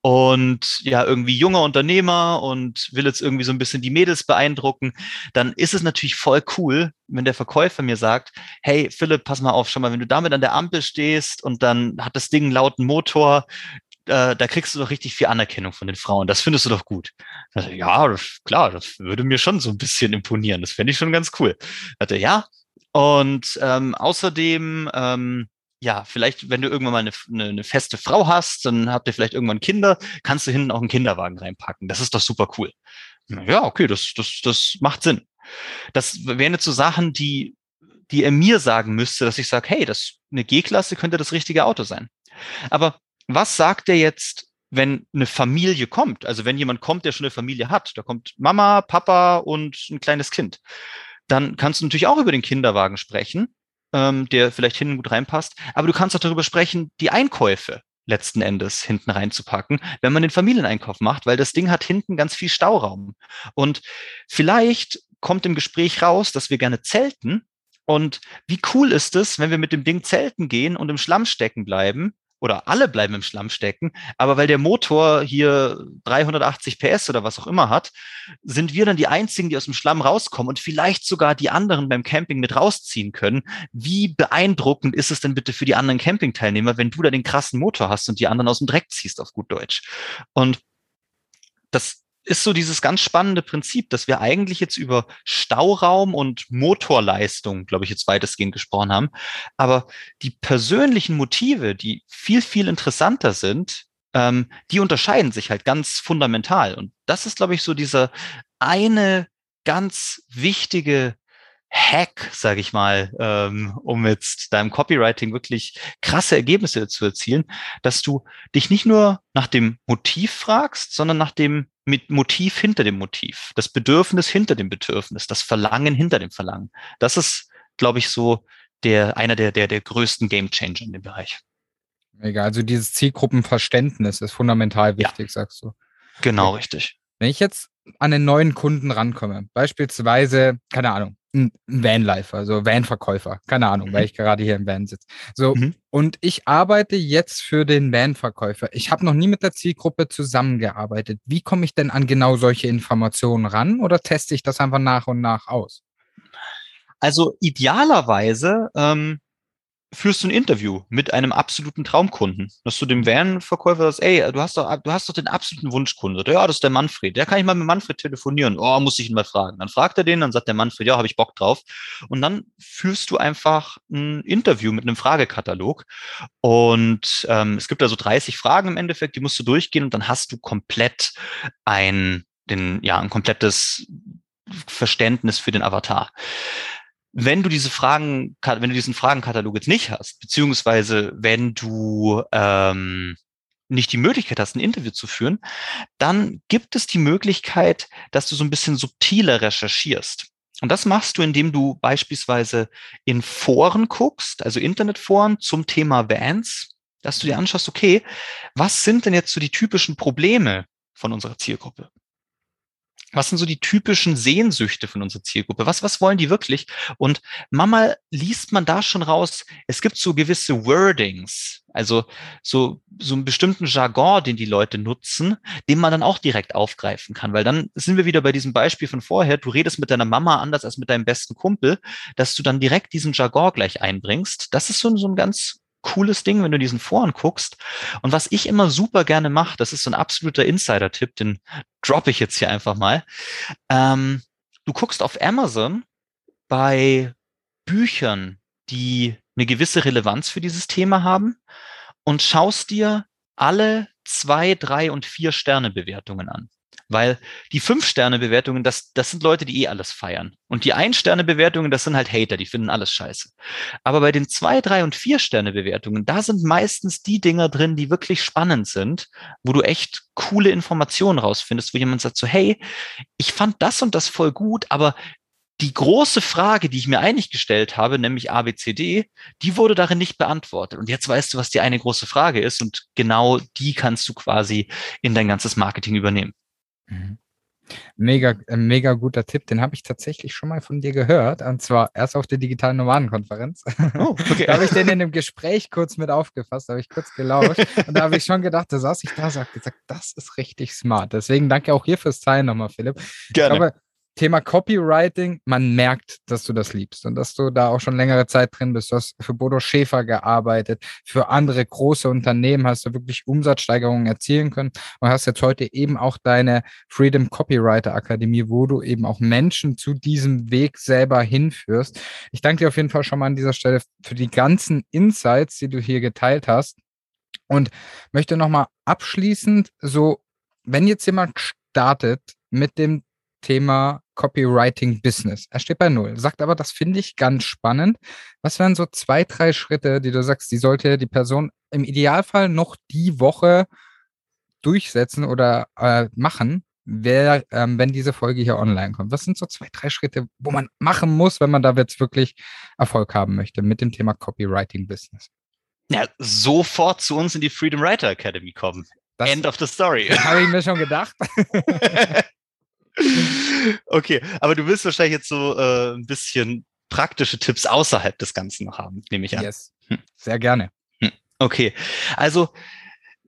Und ja, irgendwie junger Unternehmer und will jetzt irgendwie so ein bisschen die Mädels beeindrucken, dann ist es natürlich voll cool, wenn der Verkäufer mir sagt, hey Philipp, pass mal auf, schau mal, wenn du damit an der Ampel stehst und dann hat das Ding einen lauten Motor, äh, da kriegst du doch richtig viel Anerkennung von den Frauen. Das findest du doch gut. Also, ja, klar, das würde mir schon so ein bisschen imponieren. Das fände ich schon ganz cool. Hatte ja. Und ähm, außerdem ähm, ja, vielleicht, wenn du irgendwann mal eine, eine, eine, feste Frau hast, dann habt ihr vielleicht irgendwann Kinder, kannst du hinten auch einen Kinderwagen reinpacken. Das ist doch super cool. Ja, okay, das, das, das macht Sinn. Das wären jetzt so Sachen, die, die er mir sagen müsste, dass ich sage, hey, das eine G-Klasse könnte das richtige Auto sein. Aber was sagt er jetzt, wenn eine Familie kommt? Also wenn jemand kommt, der schon eine Familie hat, da kommt Mama, Papa und ein kleines Kind, dann kannst du natürlich auch über den Kinderwagen sprechen ähm, der vielleicht hinten gut reinpasst. Aber du kannst auch darüber sprechen, die Einkäufe letzten Endes hinten reinzupacken, wenn man den Familieneinkauf macht, weil das Ding hat hinten ganz viel Stauraum. Und vielleicht kommt im Gespräch raus, dass wir gerne zelten. Und wie cool ist es, wenn wir mit dem Ding zelten gehen und im Schlamm stecken bleiben oder alle bleiben im Schlamm stecken, aber weil der Motor hier 380 PS oder was auch immer hat, sind wir dann die einzigen, die aus dem Schlamm rauskommen und vielleicht sogar die anderen beim Camping mit rausziehen können. Wie beeindruckend ist es denn bitte für die anderen Campingteilnehmer, wenn du da den krassen Motor hast und die anderen aus dem Dreck ziehst, auf gut Deutsch? Und das ist so dieses ganz spannende Prinzip, dass wir eigentlich jetzt über Stauraum und Motorleistung, glaube ich, jetzt weitestgehend gesprochen haben. Aber die persönlichen Motive, die viel, viel interessanter sind, ähm, die unterscheiden sich halt ganz fundamental. Und das ist, glaube ich, so dieser eine ganz wichtige Hack, sage ich mal, ähm, um jetzt deinem Copywriting wirklich krasse Ergebnisse zu erzielen, dass du dich nicht nur nach dem Motiv fragst, sondern nach dem mit Motiv hinter dem Motiv, das Bedürfnis hinter dem Bedürfnis, das Verlangen hinter dem Verlangen. Das ist, glaube ich, so der einer der der der größten Game Changer in dem Bereich. Mega. Also dieses Zielgruppenverständnis ist fundamental wichtig, ja. sagst du. Genau, okay. richtig. Wenn ich jetzt an einen neuen Kunden rankomme, beispielsweise, keine Ahnung, ein Vanlifer, also Vanverkäufer, keine Ahnung, mhm. weil ich gerade hier im Van sitze. So, mhm. und ich arbeite jetzt für den Vanverkäufer. Ich habe noch nie mit der Zielgruppe zusammengearbeitet. Wie komme ich denn an genau solche Informationen ran oder teste ich das einfach nach und nach aus? Also idealerweise ähm, führst du ein Interview mit einem absoluten Traumkunden, dass du dem Van-Verkäufer sagst, ey, du hast doch, du hast doch den absoluten Wunschkunde. Ja, das ist der Manfred. Der kann ich mal mit Manfred telefonieren. Oh, muss ich ihn mal fragen. Dann fragt er den, dann sagt der Manfred, ja, habe ich Bock drauf. Und dann führst du einfach ein Interview mit einem Fragekatalog. Und ähm, es gibt da so 30 Fragen im Endeffekt, die musst du durchgehen und dann hast du komplett ein, den, ja, ein komplettes Verständnis für den Avatar wenn du diese Fragen, wenn du diesen Fragenkatalog jetzt nicht hast, beziehungsweise wenn du ähm, nicht die Möglichkeit hast, ein Interview zu führen, dann gibt es die Möglichkeit, dass du so ein bisschen subtiler recherchierst. Und das machst du, indem du beispielsweise in Foren guckst, also Internetforen zum Thema Vans, dass du dir anschaust, okay, was sind denn jetzt so die typischen Probleme von unserer Zielgruppe? Was sind so die typischen Sehnsüchte von unserer Zielgruppe? Was, was wollen die wirklich? Und manchmal liest man da schon raus, es gibt so gewisse Wordings, also so, so einen bestimmten Jargon, den die Leute nutzen, den man dann auch direkt aufgreifen kann. Weil dann sind wir wieder bei diesem Beispiel von vorher. Du redest mit deiner Mama anders als mit deinem besten Kumpel, dass du dann direkt diesen Jargon gleich einbringst. Das ist so, so ein ganz cooles Ding, wenn du diesen Foren guckst. Und was ich immer super gerne mache, das ist so ein absoluter Insider-Tipp, den droppe ich jetzt hier einfach mal. Ähm, du guckst auf Amazon bei Büchern, die eine gewisse Relevanz für dieses Thema haben und schaust dir alle zwei, drei und vier Sterne Bewertungen an. Weil die Fünf-Sterne-Bewertungen, das, das sind Leute, die eh alles feiern. Und die Ein-Sterne-Bewertungen, das sind halt Hater, die finden alles scheiße. Aber bei den Zwei-, Drei- und Vier-Sterne-Bewertungen, da sind meistens die Dinger drin, die wirklich spannend sind, wo du echt coole Informationen rausfindest, wo jemand sagt so, hey, ich fand das und das voll gut, aber die große Frage, die ich mir eigentlich gestellt habe, nämlich ABCD, die wurde darin nicht beantwortet. Und jetzt weißt du, was die eine große Frage ist und genau die kannst du quasi in dein ganzes Marketing übernehmen. Mhm. Mega, äh, mega guter Tipp, den habe ich tatsächlich schon mal von dir gehört. Und zwar erst auf der digitalen Nomadenkonferenz. Oh, okay. da habe ich den in einem Gespräch kurz mit aufgefasst, habe ich kurz gelauscht. und da habe ich schon gedacht, da saß ich da, sagt gesagt, das ist richtig smart. Deswegen danke auch hier fürs Teilen nochmal, Philipp. Gerne. Ich glaube, Thema Copywriting, man merkt, dass du das liebst und dass du da auch schon längere Zeit drin bist. Du hast für Bodo Schäfer gearbeitet, für andere große Unternehmen hast du wirklich Umsatzsteigerungen erzielen können und hast jetzt heute eben auch deine Freedom Copywriter Akademie, wo du eben auch Menschen zu diesem Weg selber hinführst. Ich danke dir auf jeden Fall schon mal an dieser Stelle für die ganzen Insights, die du hier geteilt hast und möchte nochmal abschließend so, wenn jetzt jemand startet mit dem Thema Copywriting Business. Er steht bei Null, sagt aber, das finde ich ganz spannend. Was wären so zwei, drei Schritte, die du sagst, die sollte die Person im Idealfall noch die Woche durchsetzen oder äh, machen, wer, ähm, wenn diese Folge hier online kommt? Was sind so zwei, drei Schritte, wo man machen muss, wenn man da jetzt wirklich Erfolg haben möchte mit dem Thema Copywriting Business? Ja, sofort zu uns in die Freedom Writer Academy kommen. Das End of the story. Habe ich mir schon gedacht. okay, aber du willst wahrscheinlich jetzt so äh, ein bisschen praktische Tipps außerhalb des Ganzen noch haben, nehme ich an. Yes, hm. sehr gerne. Hm. Okay, also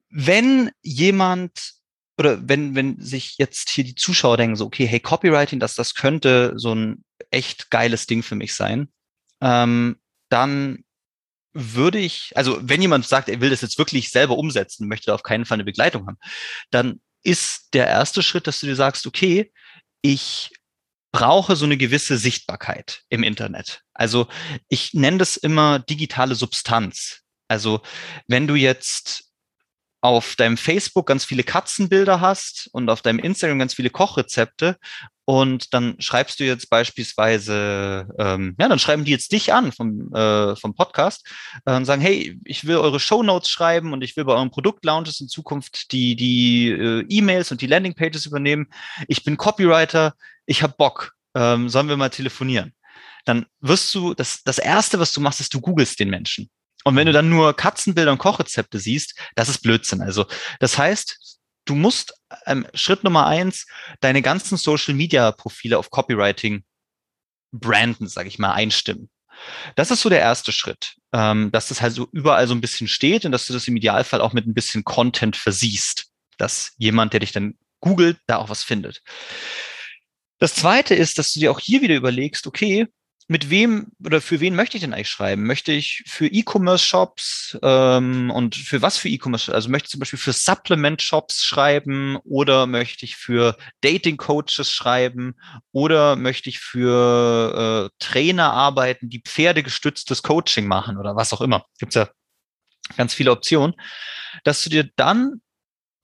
wenn jemand oder wenn, wenn sich jetzt hier die Zuschauer denken, so, okay, hey, Copywriting, das, das könnte so ein echt geiles Ding für mich sein, ähm, dann würde ich, also wenn jemand sagt, er will das jetzt wirklich selber umsetzen, möchte auf keinen Fall eine Begleitung haben, dann ist der erste Schritt, dass du dir sagst, okay, ich brauche so eine gewisse Sichtbarkeit im Internet. Also ich nenne das immer digitale Substanz. Also wenn du jetzt auf deinem Facebook ganz viele Katzenbilder hast und auf deinem Instagram ganz viele Kochrezepte und dann schreibst du jetzt beispielsweise, ähm, ja, dann schreiben die jetzt dich an vom, äh, vom Podcast äh, und sagen, hey, ich will eure Show Notes schreiben und ich will bei euren Produktlaunches in Zukunft die, die äh, E-Mails und die Landingpages übernehmen. Ich bin Copywriter, ich habe Bock, ähm, sollen wir mal telefonieren? Dann wirst du, das, das Erste, was du machst, ist, du googelst den Menschen. Und wenn du dann nur Katzenbilder und Kochrezepte siehst, das ist Blödsinn. Also das heißt, du musst ähm, Schritt Nummer eins deine ganzen Social Media Profile auf Copywriting branden, sage ich mal, einstimmen. Das ist so der erste Schritt, ähm, dass das halt so überall so ein bisschen steht und dass du das im Idealfall auch mit ein bisschen Content versiehst, dass jemand, der dich dann googelt, da auch was findet. Das zweite ist, dass du dir auch hier wieder überlegst, okay, mit wem oder für wen möchte ich denn eigentlich schreiben? Möchte ich für E-Commerce-Shops ähm, und für was für E-Commerce? Also möchte ich zum Beispiel für Supplement-Shops schreiben oder möchte ich für Dating-Coaches schreiben oder möchte ich für äh, Trainer arbeiten, die pferdegestütztes Coaching machen oder was auch immer? Gibt's ja ganz viele Optionen, dass du dir dann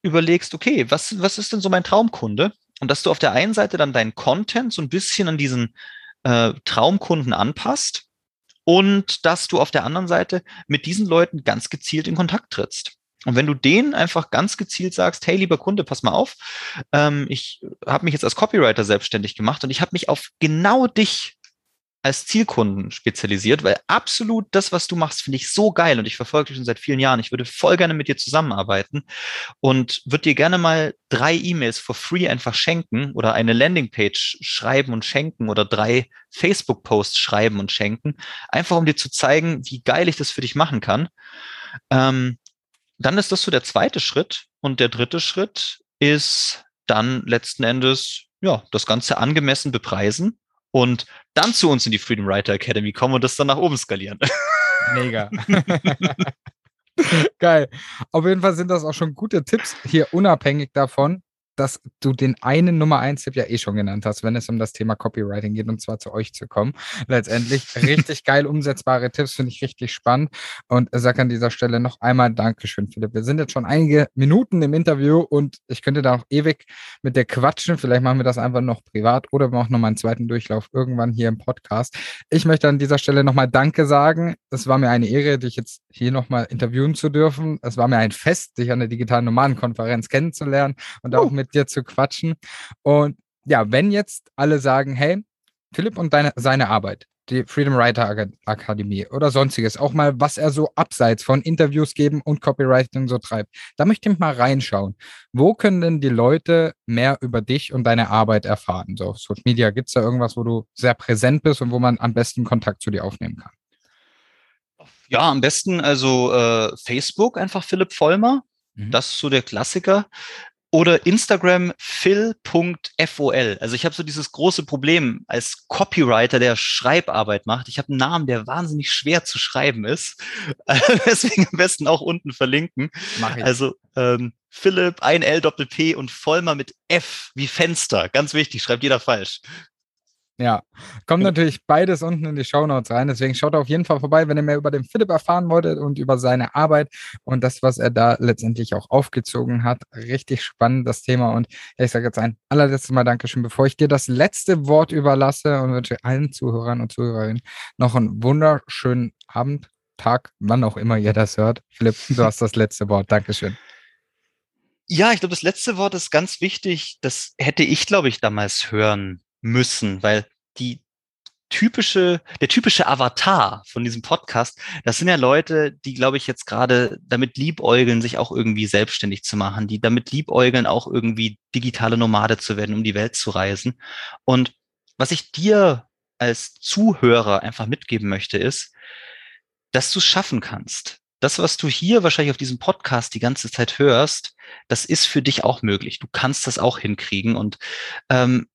überlegst, okay, was, was ist denn so mein Traumkunde? Und dass du auf der einen Seite dann deinen Content so ein bisschen an diesen äh, Traumkunden anpasst und dass du auf der anderen Seite mit diesen Leuten ganz gezielt in Kontakt trittst. Und wenn du denen einfach ganz gezielt sagst, hey, lieber Kunde, pass mal auf, ähm, ich habe mich jetzt als Copywriter selbstständig gemacht und ich habe mich auf genau dich als Zielkunden spezialisiert, weil absolut das, was du machst, finde ich so geil und ich verfolge dich schon seit vielen Jahren. Ich würde voll gerne mit dir zusammenarbeiten und würde dir gerne mal drei E-Mails for free einfach schenken oder eine Landingpage schreiben und schenken oder drei Facebook-Posts schreiben und schenken, einfach um dir zu zeigen, wie geil ich das für dich machen kann. Ähm, dann ist das so der zweite Schritt und der dritte Schritt ist dann letzten Endes ja das Ganze angemessen bepreisen und dann zu uns in die Freedom Writer Academy kommen und das dann nach oben skalieren. Mega. Geil. Auf jeden Fall sind das auch schon gute Tipps hier unabhängig davon, dass du den einen Nummer eins Tipp ja eh schon genannt hast, wenn es um das Thema Copywriting geht und zwar zu euch zu kommen. Letztendlich richtig geil umsetzbare Tipps, finde ich richtig spannend und sage an dieser Stelle noch einmal Dankeschön, Philipp. Wir sind jetzt schon einige Minuten im Interview und ich könnte da auch ewig mit dir quatschen. Vielleicht machen wir das einfach noch privat oder wir machen noch mal einen zweiten Durchlauf irgendwann hier im Podcast. Ich möchte an dieser Stelle nochmal Danke sagen. Es war mir eine Ehre, dich jetzt hier nochmal interviewen zu dürfen. Es war mir ein Fest, dich an der digitalen Nomadenkonferenz kennenzulernen und auch uh. Mit dir zu quatschen. Und ja, wenn jetzt alle sagen, hey, Philipp und deine, seine Arbeit, die Freedom Writer Akademie oder sonstiges, auch mal, was er so abseits von Interviews geben und Copywriting so treibt. Da möchte ich mal reinschauen. Wo können denn die Leute mehr über dich und deine Arbeit erfahren? So, Social Media, gibt es da irgendwas, wo du sehr präsent bist und wo man am besten Kontakt zu dir aufnehmen kann? Ja, am besten also äh, Facebook, einfach Philipp Vollmer. Mhm. Das ist so der Klassiker. Oder Instagram phil.fol. Also ich habe so dieses große Problem als Copywriter, der Schreibarbeit macht. Ich habe einen Namen, der wahnsinnig schwer zu schreiben ist. Deswegen am besten auch unten verlinken. Mach ich. Also ähm, Philipp, ein L Doppel P und Vollmer mit F wie Fenster. Ganz wichtig, schreibt jeder falsch. Ja, kommt natürlich beides unten in die Show Notes rein. Deswegen schaut auf jeden Fall vorbei, wenn ihr mehr über den Philipp erfahren wolltet und über seine Arbeit und das, was er da letztendlich auch aufgezogen hat. Richtig spannend, das Thema. Und ich sage jetzt ein allerletztes Mal Dankeschön, bevor ich dir das letzte Wort überlasse und wünsche allen Zuhörern und Zuhörerinnen noch einen wunderschönen Abend, Tag, wann auch immer ihr das hört. Philipp, du hast das letzte Wort. Dankeschön. Ja, ich glaube, das letzte Wort ist ganz wichtig. Das hätte ich, glaube ich, damals hören müssen, weil die typische, der typische Avatar von diesem Podcast, das sind ja Leute, die, glaube ich, jetzt gerade damit liebäugeln, sich auch irgendwie selbstständig zu machen, die damit liebäugeln, auch irgendwie digitale Nomade zu werden, um die Welt zu reisen. Und was ich dir als Zuhörer einfach mitgeben möchte, ist, dass du es schaffen kannst. das, was du hier wahrscheinlich auf diesem Podcast die ganze Zeit hörst, das ist für dich auch möglich. Du kannst das auch hinkriegen. Und ähm,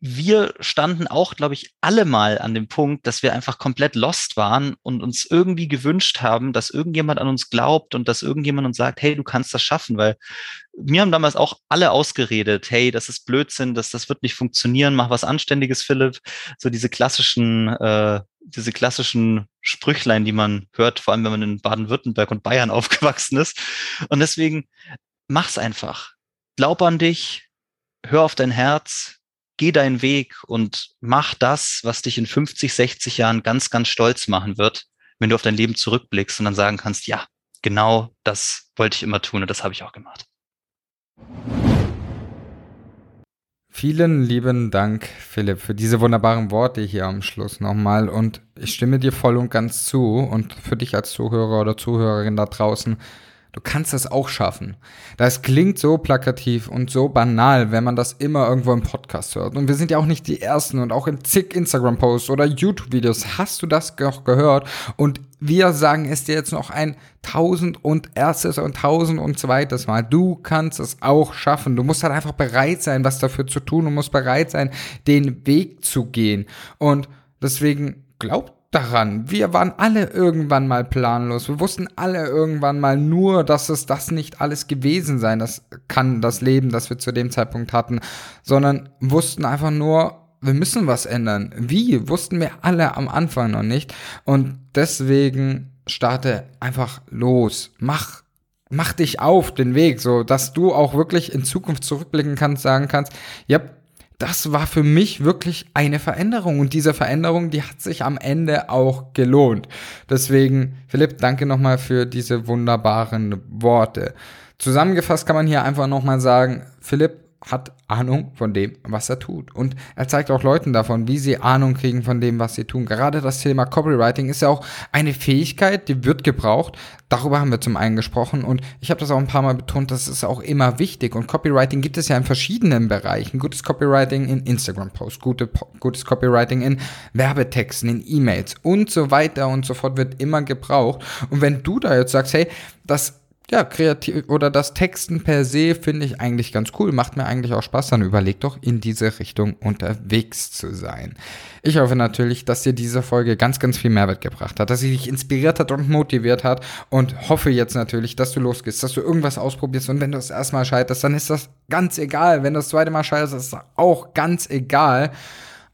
wir standen auch, glaube ich, alle mal an dem Punkt, dass wir einfach komplett lost waren und uns irgendwie gewünscht haben, dass irgendjemand an uns glaubt und dass irgendjemand uns sagt, hey, du kannst das schaffen, weil mir haben damals auch alle ausgeredet, hey, das ist Blödsinn, das, das wird nicht funktionieren, mach was Anständiges, Philipp. So diese klassischen, äh, diese klassischen Sprüchlein, die man hört, vor allem wenn man in Baden-Württemberg und Bayern aufgewachsen ist. Und deswegen mach's einfach. Glaub an dich, hör auf dein Herz, geh deinen Weg und mach das, was dich in 50, 60 Jahren ganz, ganz stolz machen wird, wenn du auf dein Leben zurückblickst und dann sagen kannst, ja, genau das wollte ich immer tun und das habe ich auch gemacht. Vielen lieben Dank, Philipp, für diese wunderbaren Worte hier am Schluss nochmal. Und ich stimme dir voll und ganz zu. Und für dich als Zuhörer oder Zuhörerin da draußen, Du kannst es auch schaffen. Das klingt so plakativ und so banal, wenn man das immer irgendwo im Podcast hört. Und wir sind ja auch nicht die Ersten und auch in zig Instagram-Posts oder YouTube-Videos hast du das auch gehört. Und wir sagen es dir jetzt noch ein tausend und erstes und tausend und zweites Mal. Du kannst es auch schaffen. Du musst halt einfach bereit sein, was dafür zu tun. Du musst bereit sein, den Weg zu gehen. Und deswegen glaubt daran. Wir waren alle irgendwann mal planlos. Wir wussten alle irgendwann mal nur, dass es das nicht alles gewesen sein das kann, das Leben, das wir zu dem Zeitpunkt hatten, sondern wussten einfach nur, wir müssen was ändern. Wie? Wussten wir alle am Anfang noch nicht. Und deswegen starte einfach los. Mach mach dich auf den Weg, so dass du auch wirklich in Zukunft zurückblicken kannst, sagen kannst, ja, das war für mich wirklich eine Veränderung und diese Veränderung, die hat sich am Ende auch gelohnt. Deswegen, Philipp, danke nochmal für diese wunderbaren Worte. Zusammengefasst kann man hier einfach nochmal sagen, Philipp, hat Ahnung von dem, was er tut. Und er zeigt auch Leuten davon, wie sie Ahnung kriegen von dem, was sie tun. Gerade das Thema Copywriting ist ja auch eine Fähigkeit, die wird gebraucht. Darüber haben wir zum einen gesprochen und ich habe das auch ein paar Mal betont, das ist auch immer wichtig. Und Copywriting gibt es ja in verschiedenen Bereichen. Gutes Copywriting in Instagram-Posts, gute, gutes Copywriting in Werbetexten, in E-Mails und so weiter und so fort wird immer gebraucht. Und wenn du da jetzt sagst, hey, das ja, kreativ oder das Texten per se finde ich eigentlich ganz cool, macht mir eigentlich auch Spaß, dann überleg doch in diese Richtung unterwegs zu sein. Ich hoffe natürlich, dass dir diese Folge ganz, ganz viel Mehrwert gebracht hat, dass sie dich inspiriert hat und motiviert hat und hoffe jetzt natürlich, dass du losgehst, dass du irgendwas ausprobierst und wenn du das erstmal scheiterst, dann ist das ganz egal. Wenn du das zweite Mal scheiterst, ist das auch ganz egal.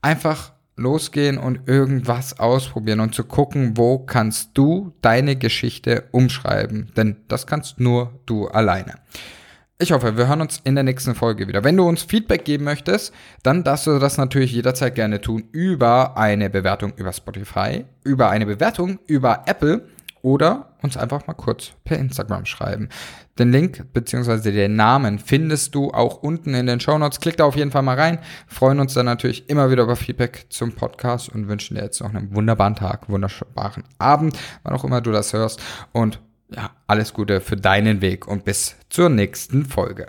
Einfach losgehen und irgendwas ausprobieren und zu gucken, wo kannst du deine Geschichte umschreiben. Denn das kannst nur du alleine. Ich hoffe, wir hören uns in der nächsten Folge wieder. Wenn du uns Feedback geben möchtest, dann darfst du das natürlich jederzeit gerne tun über eine Bewertung über Spotify, über eine Bewertung über Apple oder uns einfach mal kurz per Instagram schreiben. Den Link bzw. den Namen findest du auch unten in den Show Notes. Klick da auf jeden Fall mal rein. Freuen uns dann natürlich immer wieder über Feedback zum Podcast und wünschen dir jetzt noch einen wunderbaren Tag, wunderbaren Abend, wann auch immer du das hörst. Und ja, alles Gute für deinen Weg und bis zur nächsten Folge.